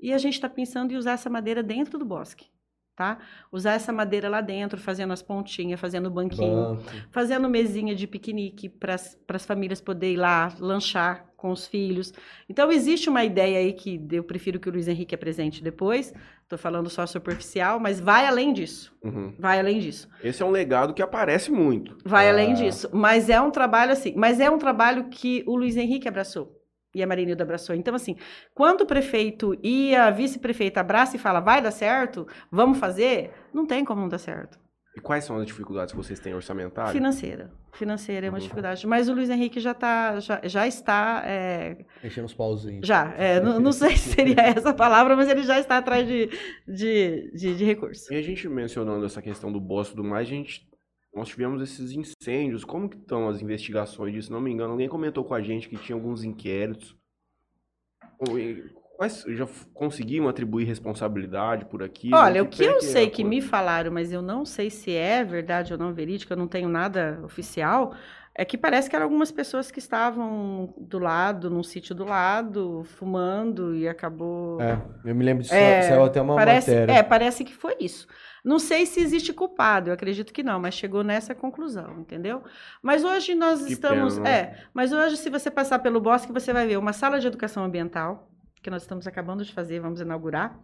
E a gente está pensando em usar essa madeira dentro do bosque, tá? Usar essa madeira lá dentro, fazendo as pontinhas, fazendo o banquinho, banco. fazendo mesinha de piquenique para as famílias poderem ir lá lanchar com os filhos. Então, existe uma ideia aí que eu prefiro que o Luiz Henrique apresente depois. Estou falando só superficial, mas vai além disso. Uhum. Vai além disso. Esse é um legado que aparece muito. Vai Ah. além disso. Mas é um trabalho assim. Mas é um trabalho que o Luiz Henrique abraçou. E a Marinilda abraçou. Então, assim, quando o prefeito e a vice-prefeita abraçam e falam, vai dar certo, vamos fazer, não tem como não dar certo. E quais são as dificuldades que vocês têm orçamentárias? Financeira. Financeira é uma Uhum. dificuldade. Mas o Luiz Henrique já, tá, já, já está. é, Mexendo os pauzinhos. já. é, não, não sei se seria essa palavra, mas ele já está atrás de, de, de, de recurso. E a gente mencionando essa questão do e tudo mais, a gente, nós tivemos esses incêndios. Como que estão as investigações disso? Se não me engano, alguém comentou com a gente que tinha alguns inquéritos. Quais, já conseguiam atribuir responsabilidade por aqui? Olha, o que eu é sei que coisa? me falaram, mas eu não sei se é verdade ou não verídico, eu não tenho nada oficial, é que parece que eram algumas pessoas que estavam do lado, num sítio do lado, fumando e acabou. É, eu me lembro disso. É, saiu até uma parece, matéria. é, parece que foi isso. Não sei se existe culpado, eu acredito que não, mas chegou nessa conclusão, entendeu? Mas hoje nós Que estamos. pena, né? é, mas hoje, se você passar pelo bosque, você vai ver uma sala de educação ambiental, que nós estamos acabando de fazer, vamos inaugurar.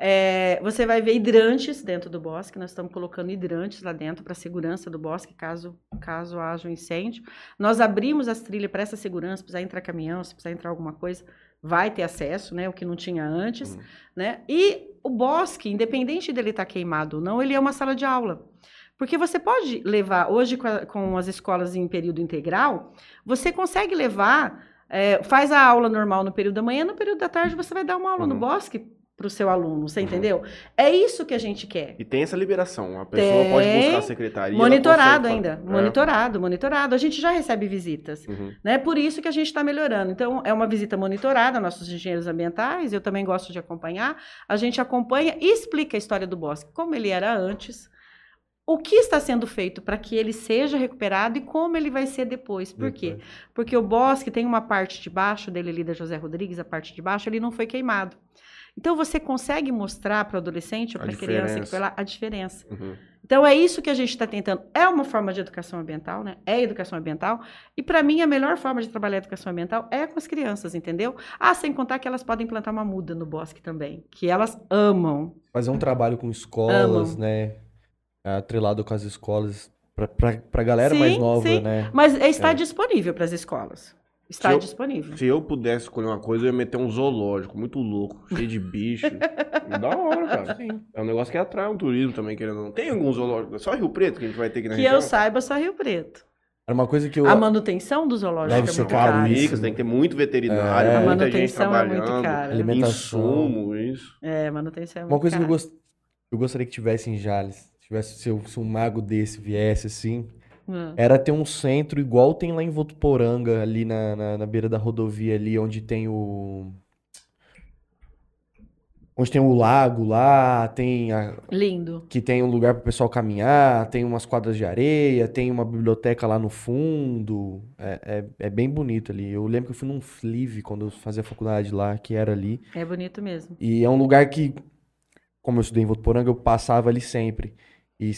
É, você vai ver hidrantes dentro do bosque, nós estamos colocando hidrantes lá dentro para a segurança do bosque, caso, caso haja um incêndio. Nós abrimos as trilhas para essa segurança, se precisar entrar caminhão, se precisar entrar alguma coisa, vai ter acesso, né? O que não tinha antes, Uhum. né? E o bosque, independente dele estar queimado ou não, ele é uma sala de aula. Porque você pode levar, hoje com, a- com as escolas em período integral, você consegue levar, é, faz a aula normal no período da manhã, no período da tarde você vai dar uma aula no Uhum. bosque para o seu aluno, você entendeu? É isso que a gente quer. E tem essa liberação. A pessoa Tem. pode buscar a secretaria. Monitorado consegue ainda, É. monitorado, monitorado. A gente já recebe visitas. Uhum. Né? Por isso que a gente está melhorando. Então, é uma visita monitorada, nossos engenheiros ambientais, eu também gosto de acompanhar. A gente acompanha e explica a história do bosque, como ele era antes, o que está sendo feito para que ele seja recuperado e como ele vai ser depois. Por quê? Porque o bosque tem uma parte de baixo dele ali da José Rodrigues, a parte de baixo, ele não foi queimado. Então, você consegue mostrar para o adolescente ou A para a criança que foi lá a diferença. Uhum. Então é isso que a gente está tentando. É uma forma de educação ambiental, né? É educação ambiental. E para mim a melhor forma de trabalhar a educação ambiental é com as crianças, entendeu? Ah, sem contar que elas podem plantar uma muda no bosque também, que elas amam. Fazer um trabalho com escolas, Amam. né? Atrelado com as escolas. Pra, pra, pra galera Sim, mais nova, sim. né? Mas está É. disponível para as escolas. Está Se eu- disponível. Se eu pudesse escolher uma coisa, eu ia meter um zoológico muito louco, cheio de bicho. da hora, cara. É um negócio que atrai um turismo também, querendo ou não. Tem algum zoológico? Só Rio Preto que a gente vai ter aqui na Que região? eu saiba, só Rio Preto. Era uma coisa que eu. A manutenção do zoológico Deve é ser muito caro cara. isso. Tem que ter muito veterinário, É. A muita gente manutenção é muito trabalhando. cara. Alimentação. Insumo, isso. É, manutenção é muito Uma coisa que eu, cara. gost... eu gostaria que tivesse em Jales, tivesse se, eu- se um mago desse viesse assim, Hum. era ter um centro igual tem lá em Votuporanga, ali na, na, na beira da rodovia ali, onde tem o onde tem o lago lá, tem a- Lindo. que tem um lugar para o pessoal caminhar, tem umas quadras de areia, tem uma biblioteca lá no fundo, é, é, é bem bonito ali. Eu lembro que eu fui num Flive quando eu fazia faculdade lá, que era ali. É bonito mesmo. E é um lugar que, como eu estudei em Votuporanga, eu passava ali sempre. E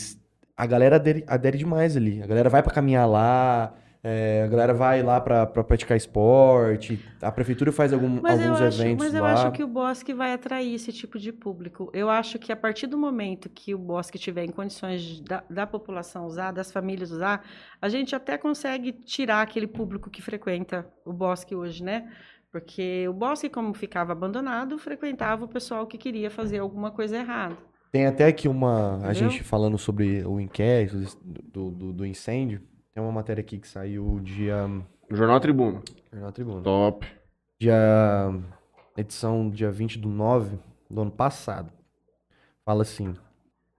a galera adere, adere demais ali. A galera vai pra caminhar lá, é, a galera vai lá pra pra praticar esporte. A prefeitura faz algum- Mas eu alguns acho, eventos mas eu lá. acho que o bosque vai atrair esse tipo de público. Eu acho que a partir do momento que o bosque tiver em condições de- da, da população usar, das famílias usar, a gente até consegue tirar aquele público que frequenta o bosque hoje, né? Porque o bosque, como ficava abandonado, frequentava o pessoal que queria fazer alguma coisa errada. Tem até aqui uma. A Entendeu? gente falando sobre o inquérito do, do, do incêndio. Tem uma matéria aqui que saiu dia. Jornal Tribuna. Jornal Tribuna. Top. Dia. Edição dia 20 do 9 do ano passado. Fala assim.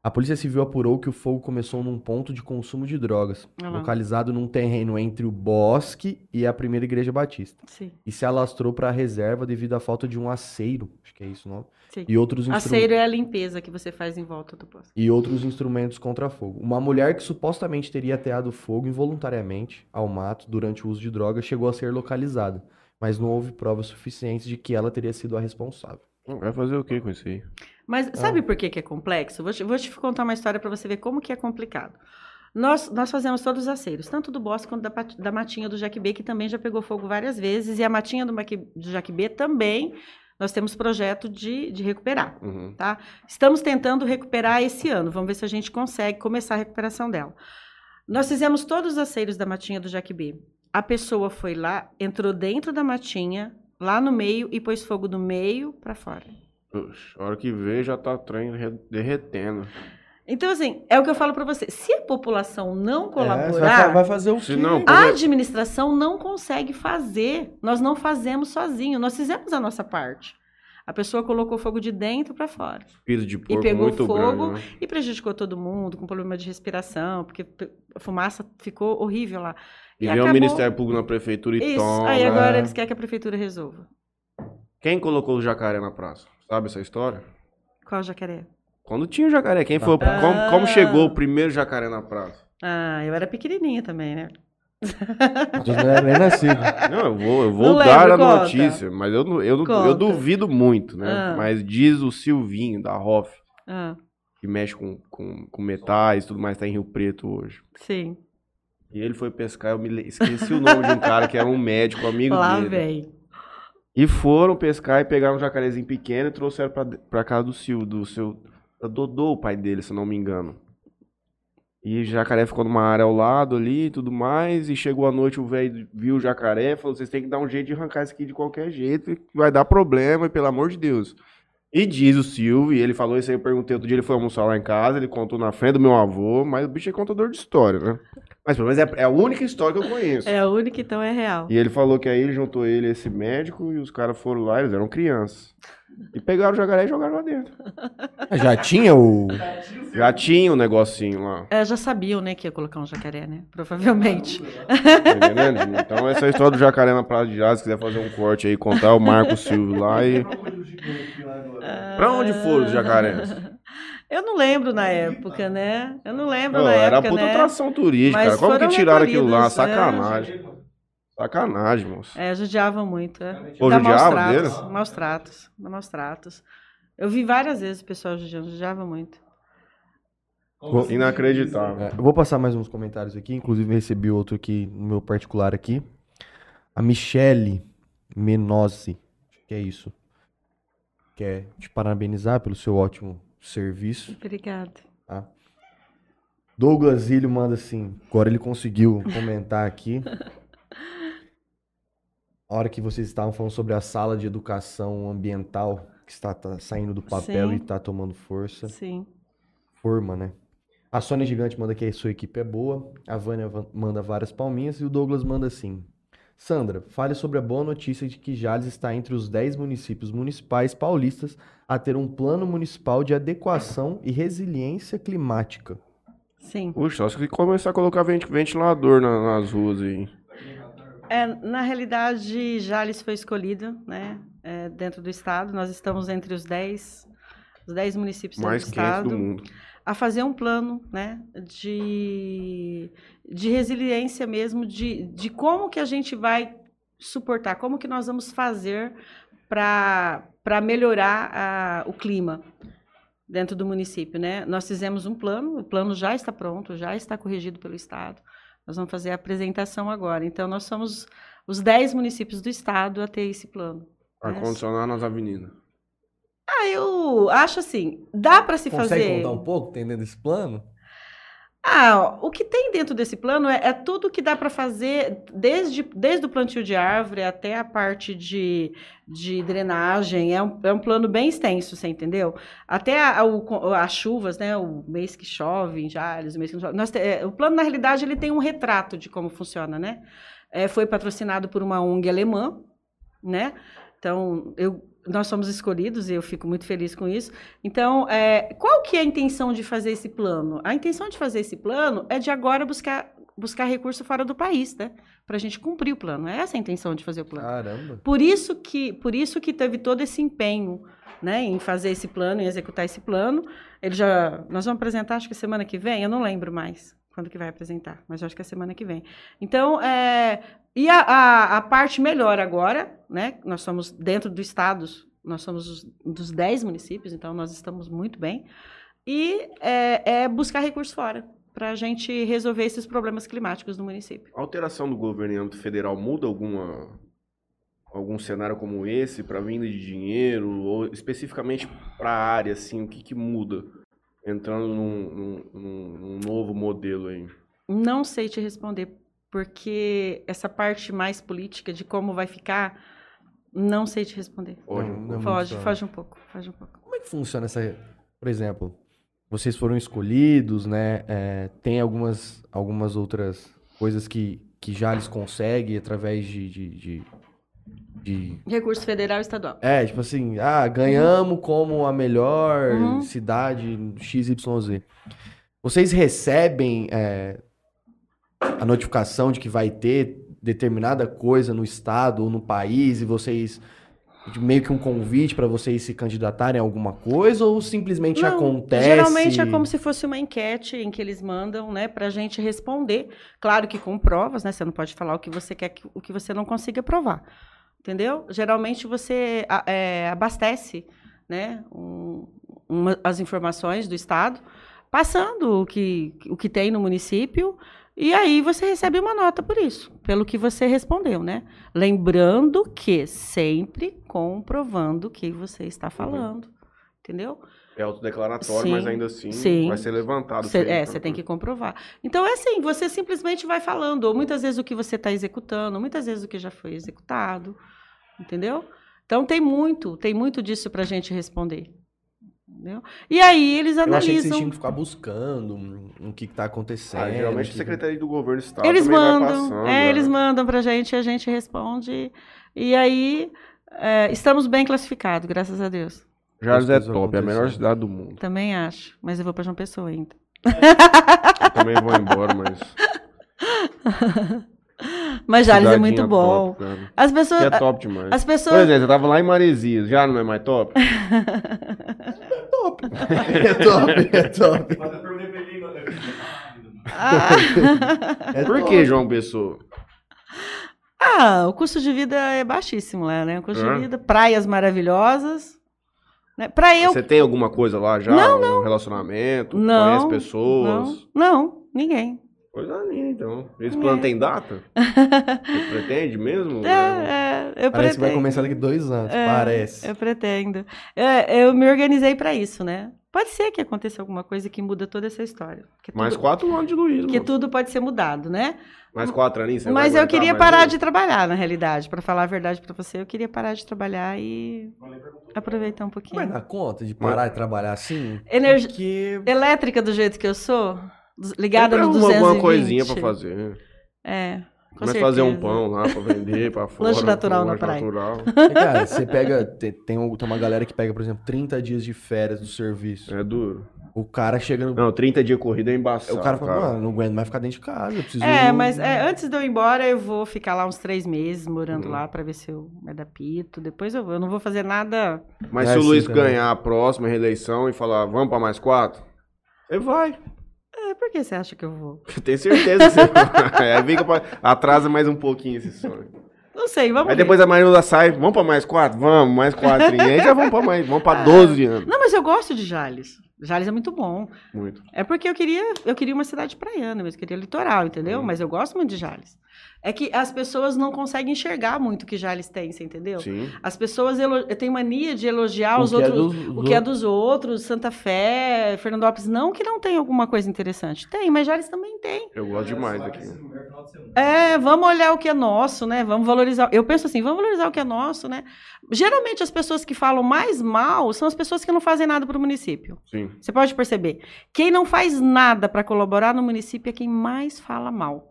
A Polícia Civil apurou que o fogo começou num ponto de consumo de drogas, lá. localizado num terreno entre o bosque e a primeira igreja batista. Sim, E se alastrou para a reserva devido à falta de um aceiro, acho que é isso o nome, sim. e outros instrumentos. Aceiro é a limpeza que você faz em volta do bosque. e outros instrumentos contra fogo. Uma mulher que supostamente teria ateado fogo involuntariamente ao mato durante o uso de drogas chegou a ser localizada, mas não houve provas suficientes de que ela teria sido a responsável. Vai fazer o que com isso aí? Mas Ah. sabe por que, que é complexo? Vou te, vou te contar uma história para você ver como que é complicado. Nós, nós fazemos todos os aceiros, tanto do bosque quanto da, da matinha do Jaquibê, que também já pegou fogo várias vezes, e a matinha do, do Jaquibê também nós temos projeto de, de recuperar. Uhum. Tá? Estamos tentando recuperar esse ano. Vamos ver se a gente consegue começar a recuperação dela. Nós fizemos todos os aceiros da matinha do Jaquibê. A pessoa foi lá, entrou dentro da matinha, lá no meio, e pôs fogo do meio para fora. Puxa, a hora que vê já tá trem re- derretendo. Então, assim, é o que eu falo para você. Se a população não É, colaborar, vai, vai fazer o quê? não, a administração não consegue fazer. Nós não fazemos sozinho. Nós fizemos a nossa parte. A pessoa colocou fogo de dentro para fora. Espírito de porco pegou muito fogo, grande, né? E prejudicou todo mundo, com problema de respiração, porque a fumaça ficou horrível lá. E E vem o Ministério Público na prefeitura e Isso. toma. Aí agora eles querem que a prefeitura resolva. Quem colocou o jacaré na praça? Sabe essa história? Qual jacaré? Quando tinha o jacaré, quem foi? Ah. Como, como chegou o primeiro jacaré na praça? Ah, eu era pequenininha também, né? Não eram nem nascido. Não, eu vou, eu vou Não dar lembro, a conta. notícia, mas eu, não- eu, não- eu Conta. duvido muito, né? Ah. Mas diz o Silvinho, da Hoff, Ah, que mexe com, com, com metais e tudo mais, tá em Rio Preto hoje. sim. E ele foi pescar, eu me esqueci o nome de um cara que era um médico, amigo Lá dele. vem. E foram pescar e pegaram um jacarezinho pequeno e trouxeram pra, pra casa do Sil, do seu. Dodô, o pai dele, se eu não me engano. E o jacaré ficou numa área ao lado ali e tudo mais. E chegou a noite, o velho viu o jacaré e falou: vocês têm que dar um jeito de arrancar isso aqui de qualquer jeito, que vai dar problema, e pelo amor de Deus. E diz o Silvio, e ele falou isso aí, eu perguntei outro dia, ele foi almoçar lá em casa, ele contou na frente do meu avô, mas o bicho é contador de história, né? Mas pelo menos é, é a única história que eu conheço. É a única, então é real. E ele falou que aí ele juntou ele e esse médico e os caras foram lá, eles eram crianças. E pegaram o jacaré e jogaram lá dentro. Já tinha o. Já tinha um negocinho lá. É, já sabiam, né, que ia colocar um jacaré, né? Provavelmente. Tá entendendo? Então essa é a história do jacaré na Praia de Jazz. Se quiser fazer um corte aí, contar o Marco Silvio lá e. Pra onde foram os jacarés? Eu não lembro na época, né? Eu não lembro Pô, na era época, puta né? atração turística, Mas cara. Como que tiraram aquilo lá? né? Sacanagem. Moço. É, judiavam muito. É. Pô, Dá judiava maus tratos, maus tratos, dá maus tratos. Eu vi várias vezes o pessoal judiando, judiava muito. Inacreditável. É, eu vou passar mais uns comentários aqui, inclusive recebi outro aqui no meu particular aqui. A Michele Menozzi, que é isso. Quer te parabenizar pelo seu ótimo serviço. Obrigada. Tá? Douglas Ilho manda assim, agora ele conseguiu comentar aqui. A hora que vocês estavam falando sobre a sala de educação ambiental que está tá saindo do papel Sim. e está tomando força. Sim. Forma, né? A Sônia Gigante manda que a sua equipe é boa. A Vânia manda várias palminhas. E o Douglas manda assim. Sandra, fale sobre a boa notícia de que Jales está entre os 10 municípios municipais paulistas a ter um plano municipal de adequação e resiliência climática. Sim. Puxa, só se começar a colocar vent- ventilador na- nas ruas aí. É, na realidade, Jales foi escolhida, né, é, dentro do estado. Nós estamos entre os 10, os 10 municípios Mais do estado. do mundo. a fazer um plano né, de, de resiliência mesmo, de, de como que a gente vai suportar, como que nós vamos fazer para melhorar a- o clima dentro do município. Né? Nós fizemos um plano, o plano já está pronto, já está corrigido pelo Estado. Nós vamos fazer a apresentação agora. Então, nós somos os 10 municípios do Estado a ter esse plano. Ar-condicionado nas avenidas. Ah, eu acho assim, dá para se Consegue fazer... contar um pouco, tem dentro desse plano? Ah, o que tem dentro desse plano é, é tudo que dá para fazer, desde, desde o plantio de árvore até a parte de, de drenagem. É um, é um plano bem extenso, você entendeu? Até as chuvas, né? O mês que chove em o mês que não chove. Nós é, o plano, na realidade, ele tem um retrato de como funciona, né? É, foi patrocinado por uma ONG alemã, né? Então, eu, nós somos escolhidos e eu fico muito feliz com isso. Então, é, qual que é a intenção de fazer esse plano? A intenção de fazer esse plano é de agora buscar, buscar recurso fora do país, né? Para a gente cumprir o plano. É essa a intenção de fazer o plano. Caramba. Por isso que, por isso que teve todo esse empenho, né, em fazer esse plano, em executar esse plano. Ele já, nós vamos apresentar, acho que semana que vem. Eu não lembro mais quando que vai apresentar, mas acho que é semana que vem. Então, é, e a, a, a parte melhor agora, né? Nós somos dentro do estado, nós somos os, dos 10 municípios, então nós estamos muito bem. E é, é buscar recursos fora para a gente resolver esses problemas climáticos no município. A alteração do governo federal muda alguma algum cenário como esse para vinda de dinheiro ou especificamente para a área assim, o que que muda entrando num, num- num- num novo modelo aí? Não sei te responder, porque essa parte mais política de como vai ficar, não sei te responder. Pode, Não, não pouco. Foge, foge um pouco, foge um pouco. Como é que funciona essa. Por exemplo, vocês foram escolhidos, né? é, tem algumas, algumas outras coisas que, que já eles conseguem através de, de, de- de- Recurso federal e estadual. É, tipo assim, ah, ganhamos como a melhor Uhum. cidade XYZ. Vocês recebem é, a notificação de que vai ter determinada coisa no estado ou no país e vocês meio que um convite para vocês se candidatarem a alguma coisa ou simplesmente Não, acontece? Geralmente é como se fosse uma enquete em que eles mandam, né, pra gente responder. Claro que com provas, né? Você não pode falar o que você quer, que- o que você não consiga provar. Entendeu? Geralmente você a- é, abastece, né, um- uma- as informações do Estado, passando o que, o que tem no município, e aí você recebe uma nota por isso, pelo que você respondeu, né? Lembrando que sempre comprovando o que você está falando. Entendeu? É autodeclaratório, mas Sim, ainda assim sim. vai ser levantado. Cê- é, você tem que comprovar. Então, é assim, você simplesmente vai falando, ou muitas vezes o que você está executando, muitas vezes o que já foi executado, entendeu? Então, tem muito, tem muito disso para a gente responder. Entendeu? E aí, eles Eu achei que vocês analisam. tinham que ficar buscando o que, que tá acontecendo. Ah, geralmente o a que- Secretaria do Governo Estado Eles mandam, passando, é, né? eles mandam pra gente, a gente responde. E aí, É, estamos bem classificados, graças a Deus. Jales é top, é a melhor cidade do mundo. Também acho. Mas eu vou pra João Pessoa ainda. Eu também vou embora, mas. Mas Jales é muito bom. Top. As pessoas. Que é top demais. As Por pessoas. exemplo, eu tava lá em Maresias, já não é mais top? É top, é top. Mas eu perguntei pra ele, eu falei, Ah. É Por top. que, João Pessoa? Ah, o custo de vida é baixíssimo lá, né? O custo É? de vida, praias maravilhosas. Né? Pra eu. Você tem alguma coisa lá já? Não, Um relacionamento? Não, Conhece pessoas? Não, não, ninguém. Coisa linda, então. Esse É. plano tem data? Você pretende mesmo? É, é, eu Parece que vai pretendo. começar daqui dois anos, É, parece. Eu pretendo. É, eu me organizei pra isso, né? Pode ser que aconteça alguma coisa que muda toda essa história. Que Mais tudo, quatro anos de Luiz, que mano. tudo pode ser mudado, né? Mais quatro vai Mas eu queria parar de trabalhar, na realidade. Pra falar a verdade pra você, eu queria parar de trabalhar e aproveitar um Vai pouquinho. dar conta de parar de trabalhar assim? Energia Porque elétrica do jeito que eu sou, ligada no arruma 220. alguma coisinha pra fazer. É, com Começa a fazer um pão lá pra vender pra fora. Lanche natural na praia. natural. Cara, você pega. Tem, tem, um- uma galera que pega, por exemplo, 30 dias de férias do serviço. É duro. O cara chega no. Não, 30 dias corrida é embaçado. o cara fala, mano, não aguento mais ficar dentro de casa. Eu preciso. É, mas é, antes de eu ir embora, eu vou ficar lá uns três meses morando Uhum. lá pra ver se eu me adapto. Depois eu vou. Eu não vou fazer nada. Mas É se o assim Luiz também. ganhar a próxima reeleição e falar, vamos pra mais quatro? Ele vai. Por que você acha que eu vou? Eu tenho certeza que você vai. Aí fica pra... atrasa mais um pouquinho esse sonho. Não sei, vamos Aí ver. depois a Marilda sai, vamos pra mais quatro? Vamos, mais quatro. E aí já vamos pra mais, vamos pra 12 anos. Não, mas eu gosto de Jales. Jales é muito bom. Muito. É porque eu queria, eu queria uma cidade praiana, mas eu queria litoral, entendeu? Hum. Mas eu gosto muito de Jales. É que as pessoas não conseguem enxergar muito o que Jales tem, você entendeu? Sim. As pessoas têm mania de elogiar o os que é outros. dos- O que é dos outros, Santa Fé, Fernandópolis, não que não tem alguma coisa interessante. Tem, mas Jales também tem. Eu gosto demais daqui. É, vamos olhar o que é nosso, né? Vamos valorizar. Eu penso assim, vamos valorizar o que é nosso, né? Geralmente as pessoas que falam mais mal são as pessoas que não fazem nada para o município. Sim. Você pode perceber. Quem não faz nada para colaborar no município é quem mais fala mal.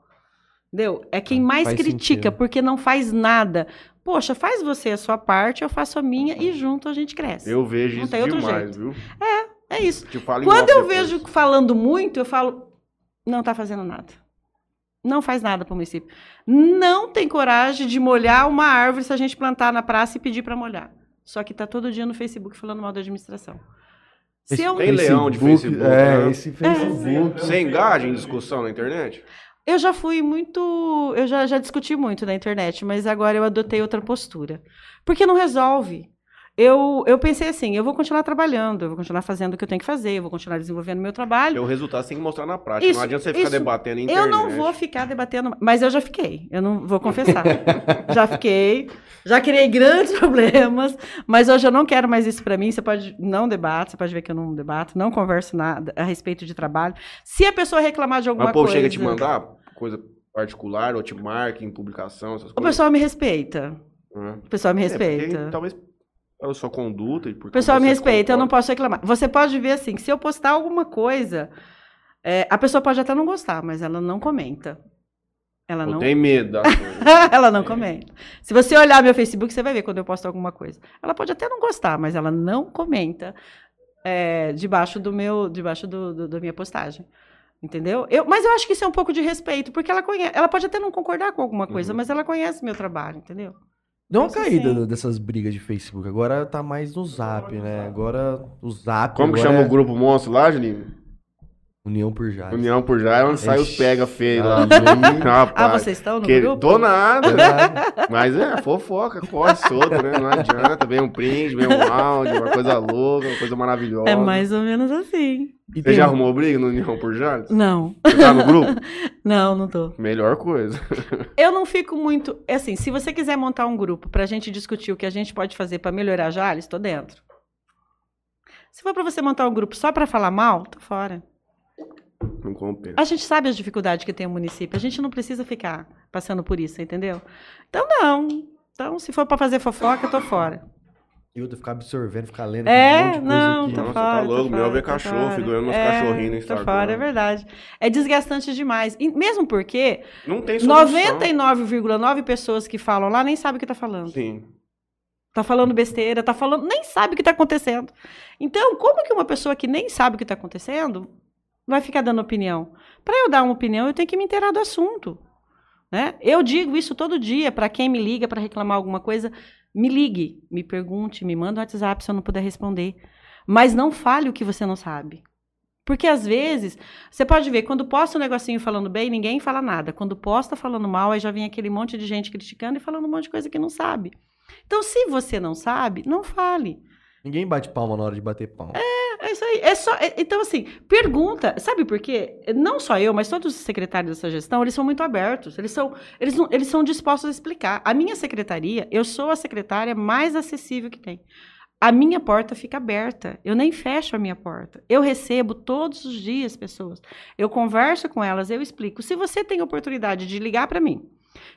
Entendeu? É quem mais faz critica, sentido. porque não faz nada. Poxa, faz você a sua parte, eu faço a minha e junto a gente cresce. Eu vejo Não isso tem outro demais, jeito. viu? É isso. Te falo em Quando eu depois. vejo falando muito, eu falo, não tá fazendo nada. Não faz nada para o município. Não tem coragem de molhar uma árvore se a gente plantar na praça e pedir para molhar. Só que tá todo dia no Facebook falando mal da administração. Se eu, Tem leão de Facebook, É, né? esse Facebook. Você engaja em discussão na internet? Eu já fui muito. Eu já, já discuti muito na internet, mas agora eu adotei outra postura. Porque não resolve. Eu, eu pensei assim, eu vou continuar trabalhando, eu vou continuar fazendo o que eu tenho que fazer, eu vou continuar desenvolvendo meu trabalho. Porque o resultado você tem que mostrar na prática. Isso, não adianta você ficar isso. debatendo em internet. Eu não vou ficar debatendo, mas eu já fiquei. Eu não vou confessar. já fiquei, já criei grandes problemas, mas hoje eu não quero mais isso pra mim. Você pode não debate, você pode ver que eu não debato, não converso nada a respeito de trabalho. Se a pessoa reclamar de alguma Mas o povo coisa, chega a te mandar coisa particular, ou te marca em publicação, essas o coisas. pessoal me respeita. Hã? O pessoal me É, porque respeita. talvez pela sua conduta e porque O pessoal me respeita, eu não posso reclamar. Você pode ver assim, que se eu postar alguma coisa, é, a pessoa pode até não gostar, mas ela não comenta. Ela Eu não tenho medo ela não comenta. Se você olhar meu Facebook, você vai ver quando eu posto alguma coisa. Ela pode até não gostar, mas ela não comenta é, debaixo do meu, debaixo do, do- da minha postagem. Entendeu? Eu, mas eu acho que isso é um pouco de respeito, porque ela conhece, ela pode até não concordar com alguma coisa, Uhum. mas ela conhece meu trabalho, entendeu? Deu uma Isso caída sim. dessas brigas de Facebook. Agora tá mais no Zap, né? Agora o Zap. Como que agora chama é o grupo monstro lá, Juninho? União por Jales. União por já, é onde sai os Ixi, pega feio lá. ali. Rapaz, Ah, vocês estão no que- grupo? Tô nada. Mas é, fofoca, corre solto, né? Não adianta. Vem um print, vem um áudio, uma coisa louca, uma coisa maravilhosa. É mais ou menos assim. E Você tem já um- arrumou briga no União por Jales? Não, Você tá no grupo? não, não tô. Melhor coisa. Eu não fico muito. É assim, se você quiser montar um grupo pra gente discutir o que a gente pode fazer pra melhorar Jales, tô dentro. Se for pra você montar um grupo só pra falar mal, tô fora. Não compensa. A gente sabe as dificuldades que tem o município. A gente não precisa ficar passando por isso, entendeu? Então, não. Então, se for pra fazer fofoca, eu tô fora. E outra ficar absorvendo, ficar lendo É, um monte de coisa não, aqui. tô Nossa, fora. tá tô louco, meu ver tô cachorro, fora. fico olhando meus É, cachorrinhos no Tô Instagram. fora, é verdade. É desgastante demais. E mesmo porque Não tem solução. 99,9 pessoas que falam lá nem sabem o que tá falando. Sim. Tá falando besteira, tá falando, nem sabe o que tá acontecendo. Então, como que uma pessoa que nem sabe o que tá acontecendo vai ficar dando opinião? Para eu dar uma opinião, eu tenho que me inteirar do assunto. Né? Eu digo isso todo dia para quem me liga para reclamar alguma coisa, me ligue, me pergunte, me manda um WhatsApp se eu não puder responder. Mas não fale o que você não sabe. Porque às vezes, você pode ver, quando posta um negocinho falando bem, ninguém fala nada. Quando posta falando mal, aí já vem aquele monte de gente criticando e falando um monte de coisa que não sabe. Então, se você não sabe, não fale. Ninguém bate palma na hora de bater palma. É, é isso aí. É só, é, então, assim, pergunta. Sabe por quê? Não só eu, mas todos os secretários dessa gestão, eles são muito abertos. Eles são, eles, não, eles são dispostos a explicar. A minha secretaria, eu sou a secretária mais acessível que tem. A minha porta fica aberta. Eu nem fecho a minha porta. Eu recebo todos os dias pessoas. Eu converso com elas, eu explico. Se você tem oportunidade de ligar para mim,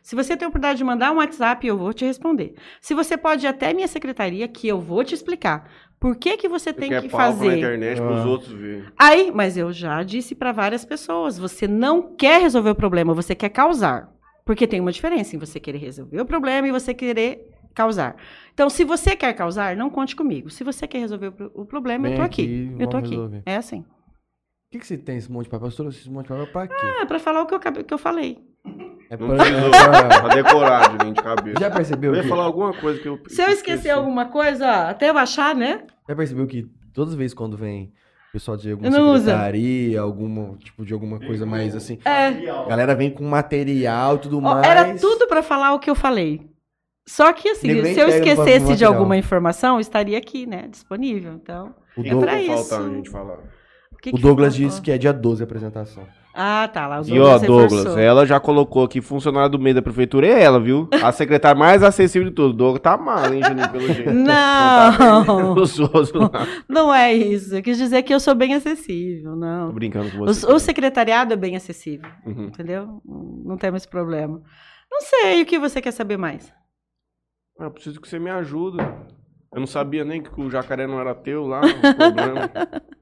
se você tem a oportunidade de mandar um WhatsApp, eu vou te responder. Se você pode ir até minha secretaria, que eu vou te explicar. Por que, que você tem quer que palco na fazer? internet pros Ah. outros verem. Aí, mas eu já disse para várias pessoas, você não quer resolver o problema, você quer causar. Porque tem uma diferença em você querer resolver o problema e você querer causar. Então, se você quer causar, não conte comigo. Se você quer resolver o pro- o problema, eu Vem tô aqui. aqui, eu tô aqui. resolver. É assim. O que, que você tem esse monte de papel? Você trouxe esse monte de papel pra quê? É para falar o que eu, que eu falei. É Não pra- precisou, é pra- pra decorar, Juninho, de cabeça. Já percebeu Eu ia que... falar alguma coisa que eu. Se eu esquecer alguma coisa, ó, até eu achar, né? Já percebeu que todas as vezes quando vem pessoal de alguma Eu não uso. secretaria, alguma, tipo, de alguma coisa mais assim, É. a galera vem com material e tudo Ó, mais. Era tudo para falar o que eu falei. Só que assim, se eu esquecesse de alguma informação, estaria aqui, né? Disponível. Então. O, É Douglas a gente falar. o que o que Douglas disse que é dia 12 a apresentação. Ah, tá. Lá, o E ó. Douglas, ela já colocou aqui, funcionária do meio da prefeitura é ela, viu? A secretária mais acessível de todos. Douglas tá mal, hein, Juninho, pelo jeito. tá Não, outros lá. não é isso. Eu quis dizer que eu sou bem acessível, Tô não. brincando com O, você. o secretariado é bem acessível, Uhum. entendeu? Não temos esse problema. Não sei, o que você quer saber mais? Ah, Eu preciso que você me ajude. Eu não sabia nem que o jacaré não era teu lá, o problema.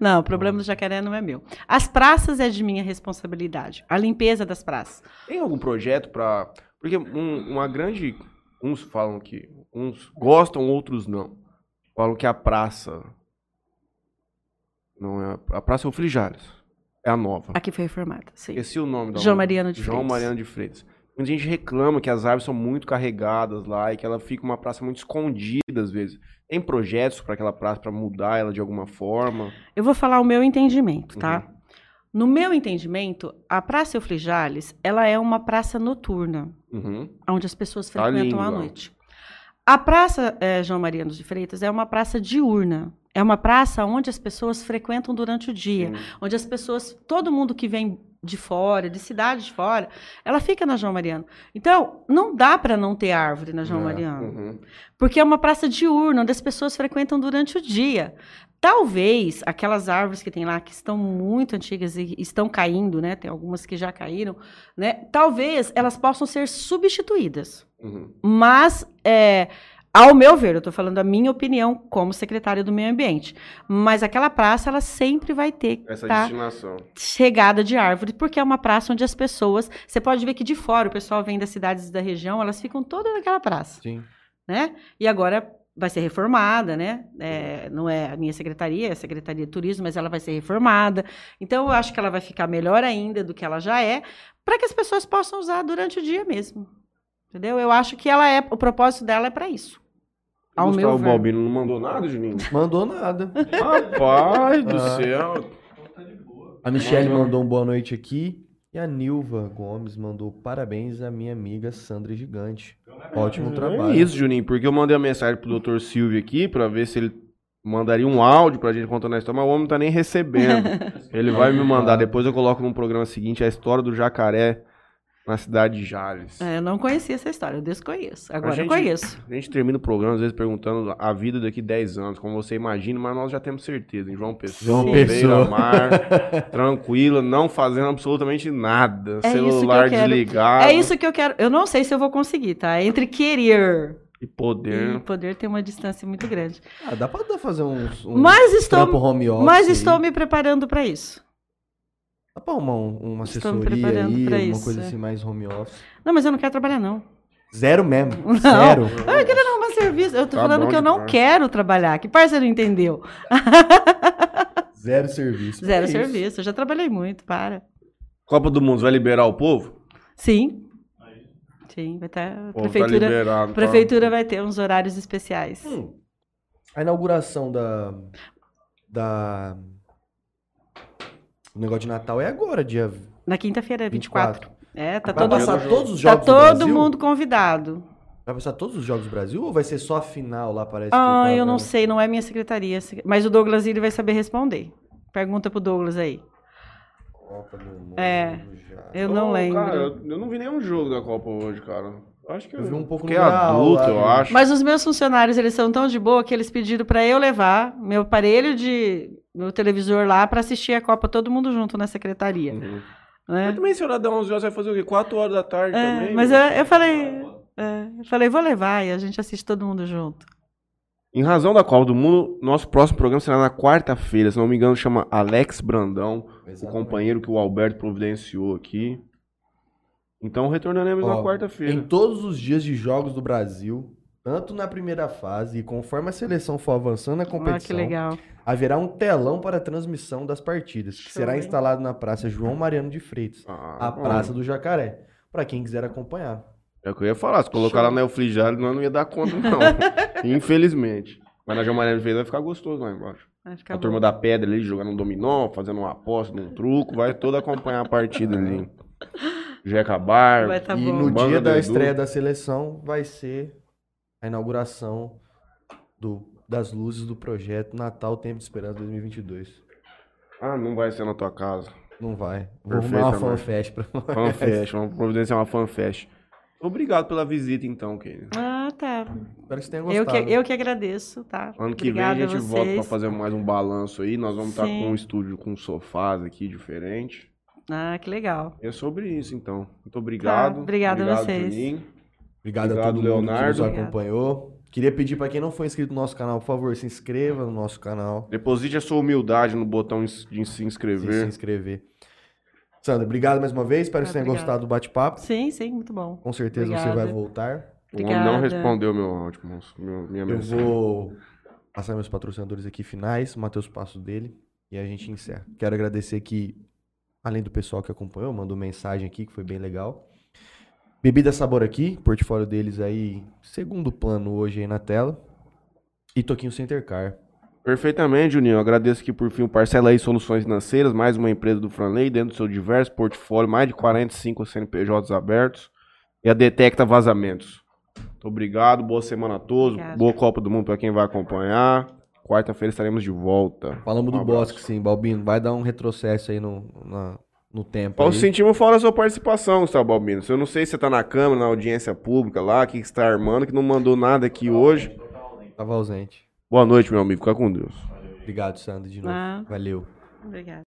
Não, o problema do jacaré não é meu. As praças é de minha responsabilidade. A limpeza das praças. Tem algum projeto pra. Porque um- uma grande. Uns falam que. Uns gostam, outros não. Falam que a praça. Não é. a- Praça Eufrigales. É a nova. Aqui foi reformada, sim. Esqueci o nome da João. Mariano de João Freitas. Mariano de Freitas. Muita gente reclama que as árvores são muito carregadas lá e que ela fica uma praça muito escondida às vezes. Tem projetos para aquela praça para mudar ela de alguma forma? Eu vou falar o meu entendimento, tá? Uhum. No meu entendimento, a Praça Eufrigales, ela é uma praça noturna, Uhum. onde as pessoas Tá frequentam à noite. A Praça eh, João Mariano de Freitas é uma praça diurna. É uma praça onde as pessoas frequentam durante o dia. Sim. onde as pessoas, todo mundo que vem de fora, de cidade de fora, ela fica na João Mariano. Então, não dá para não ter árvore na João É, Mariano, Uhum. porque é uma praça diurna onde as pessoas frequentam durante o dia. Talvez aquelas árvores que tem lá que estão muito antigas e estão caindo, né? Tem algumas que já caíram, né? Talvez elas possam ser substituídas. Uhum. Mas, é, ao meu ver, eu estou falando a minha opinião como secretária do meio ambiente. Mas aquela praça, ela sempre vai ter Essa estar destinação. chegada de árvore, porque é uma praça onde as pessoas. Você pode ver que de fora o pessoal vem das cidades da região, elas ficam todas naquela praça, Sim. né? E agora vai ser reformada, né? É, não é a minha secretaria, é a Secretaria de Turismo, mas ela vai ser reformada. Então eu acho que ela vai ficar melhor ainda do que ela já é, para que as pessoas possam usar durante o dia mesmo. Entendeu? Eu acho que ela é, o propósito dela é para isso. Ao Gustavo meu ver. Balbino não mandou nada, Juninho? Mandou nada. Rapaz do Ah. céu. A Michelle Mandou. mandou um boa noite aqui. E a Nilva Gomes mandou parabéns à minha amiga Sandra Gigante. Ótimo trabalho. É isso, Juninho, porque eu mandei a mensagem pro Dr. Silvio aqui pra ver se ele mandaria um áudio pra gente contando a história, mas o homem não tá nem recebendo. Ele vai me mandar, depois eu coloco no programa seguinte a história do jacaré na cidade de Jales. É, eu não conhecia essa história, eu desconheço. Agora gente- eu conheço. A gente termina o programa às vezes perguntando a vida daqui 10 anos, como você imagina, mas nós já temos certeza. Em João Pessoa, João Pessoa. beira-mar, tranquila, não fazendo absolutamente nada. É isso que eu celular quero. desligado É isso que eu quero. Eu não sei se eu vou conseguir, tá? Entre querer e e poder. poder ter uma distância muito grande. Ah, dá pra fazer uns, uns Mas estou, trampo home office mas aí. estou me preparando para isso. Dá pra arrumar um- uma assessoria preparando aí, pra uma isso, coisa é. assim mais home office. Não, mas eu não quero trabalhar, não. Zero mesmo. Não. Zero. Ah, eu quero arrumar uma serviço. Eu tô Tá falando bom que eu não demais. quero trabalhar. Que parceiro entendeu? Zero serviço. Zero É isso. serviço. Eu já trabalhei muito, para. Copa do Mundo vai liberar o povo? Sim. Sim, vai estar. O povo tá prefeitura, liberado. a tá? prefeitura vai ter uns horários especiais. Hum. A inauguração da. Da. O negócio de Natal é agora, dia Na quinta-feira, 24. 24. É, tá Vai todo, passar todos os tá jogos do todo mundo convidado. Vai passar todos os jogos do Brasil ou vai ser só a final lá, parece que Ah, tava- eu não sei, não é minha secretaria. Mas o Douglas ele vai saber responder. Pergunta pro Douglas aí. Copa do Mundo É. já. Eu não Ô, lembro. Cara, eu, eu não vi nenhum jogo da Copa hoje, cara. Acho que Eu vi um pouco no grau adulto, lá, eu né? acho. Mas os meus funcionários, eles são tão de boa que eles pediram pra eu levar meu aparelho de meu televisor lá pra assistir a Copa todo mundo junto na secretaria, Uhum. né? Mas também se horário der 11 horas, vai fazer o quê? 4 horas da tarde É, também? mas eu, eu falei, é, eu falei, vou levar e a gente assiste todo mundo junto. Em razão da Copa do Mundo, nosso próximo programa será na quarta-feira. Se não me engano, chama Alex Brandão, o Exatamente. companheiro que o Alberto providenciou aqui. Então retornaremos na Ó, quarta-feira. Em todos os dias de jogos do Brasil, tanto na primeira fase e conforme a seleção for avançando na Ah, que competição, legal. haverá um telão para a transmissão das partidas, que Show, será hein? instalado na Praça João Mariano de Freitas, Ah, a bom. Praça do Jacaré, para quem quiser acompanhar. É o que eu ia falar. Se colocar Show. lá na Euflijário, nós não ia dar conta, não. Infelizmente. Mas na João Mariano vai ficar gostoso lá embaixo. Vai ficar a bom. turma da pedra ali jogando um dominó, fazendo uma aposta, um truco, vai toda acompanhar a partida ali. Jeca Bar. Tá e no dia da Edu. estreia da seleção vai ser a inauguração do, das luzes do projeto Natal Tempo de Esperança 2022. Ah, não vai ser na tua casa. Não vai. Vou arrumar uma fanfest pra Fanfest, vamos providenciar uma fanfest. Obrigado pela visita, então, Kenny. Ah, tá. Espero que você tenha Eu gostado. que, eu que agradeço, tá? Ano que Obrigada vem a gente a volta pra fazer mais um balanço aí. Nós vamos estar Sim. com um estúdio com sofás aqui diferente. Ah, que legal. É sobre isso, então. Muito obrigado. Tá, obrigada a obrigado, vocês. Juninho. Obrigado, a Obrigado, todo mundo que nos Leonardo. acompanhou. Queria pedir pra quem não for inscrito no nosso canal, por favor, se inscreva no nosso canal. Deposite a sua humildade no botão de se Se, se inscrever. inscrever. Sandra, obrigado mais uma vez. Espero que você tenha Obrigada. gostado do bate-papo. Sim, sim, muito bom. Com certeza você Obrigada. vai voltar. O homem não Obrigada. respondeu meu áudio, moço. Meu, minha Eu mensagem. vou passar meus patrocinadores aqui finais, o Matheus Passos dele, e a gente encerra. Quero agradecer aqui, além do pessoal que acompanhou, mandou mensagem aqui, que foi bem legal. Bebida Sabor aqui, portfólio deles aí, segundo plano hoje aí na tela. E Toquinho Center Car. Perfeitamente, Juninho. Eu agradeço aqui por fim o Parcela aí Soluções Financeiras, mais uma empresa do Franley, dentro do seu diverso portfólio, mais de 45 CNPJs abertos. E a Detecta Vazamentos. Muito obrigado, boa semana a todos, Obrigada. boa Copa do Mundo para quem vai acompanhar. Quarta-feira estaremos de volta. Falamos Um do abraço. Bosque, sim, Balbino. Vai dar um retrocesso aí no, na- no tempo. Nós sentimos fora a sua participação, Gustavo Balbino. Eu não sei se você tá na Câmara, na audiência pública lá, o que que você tá armando, que não mandou nada aqui hoje. Tava ausente. Boa noite, meu amigo. Fica com Deus. Obrigado, Sandra, de novo. Ah. Valeu. Obrigada.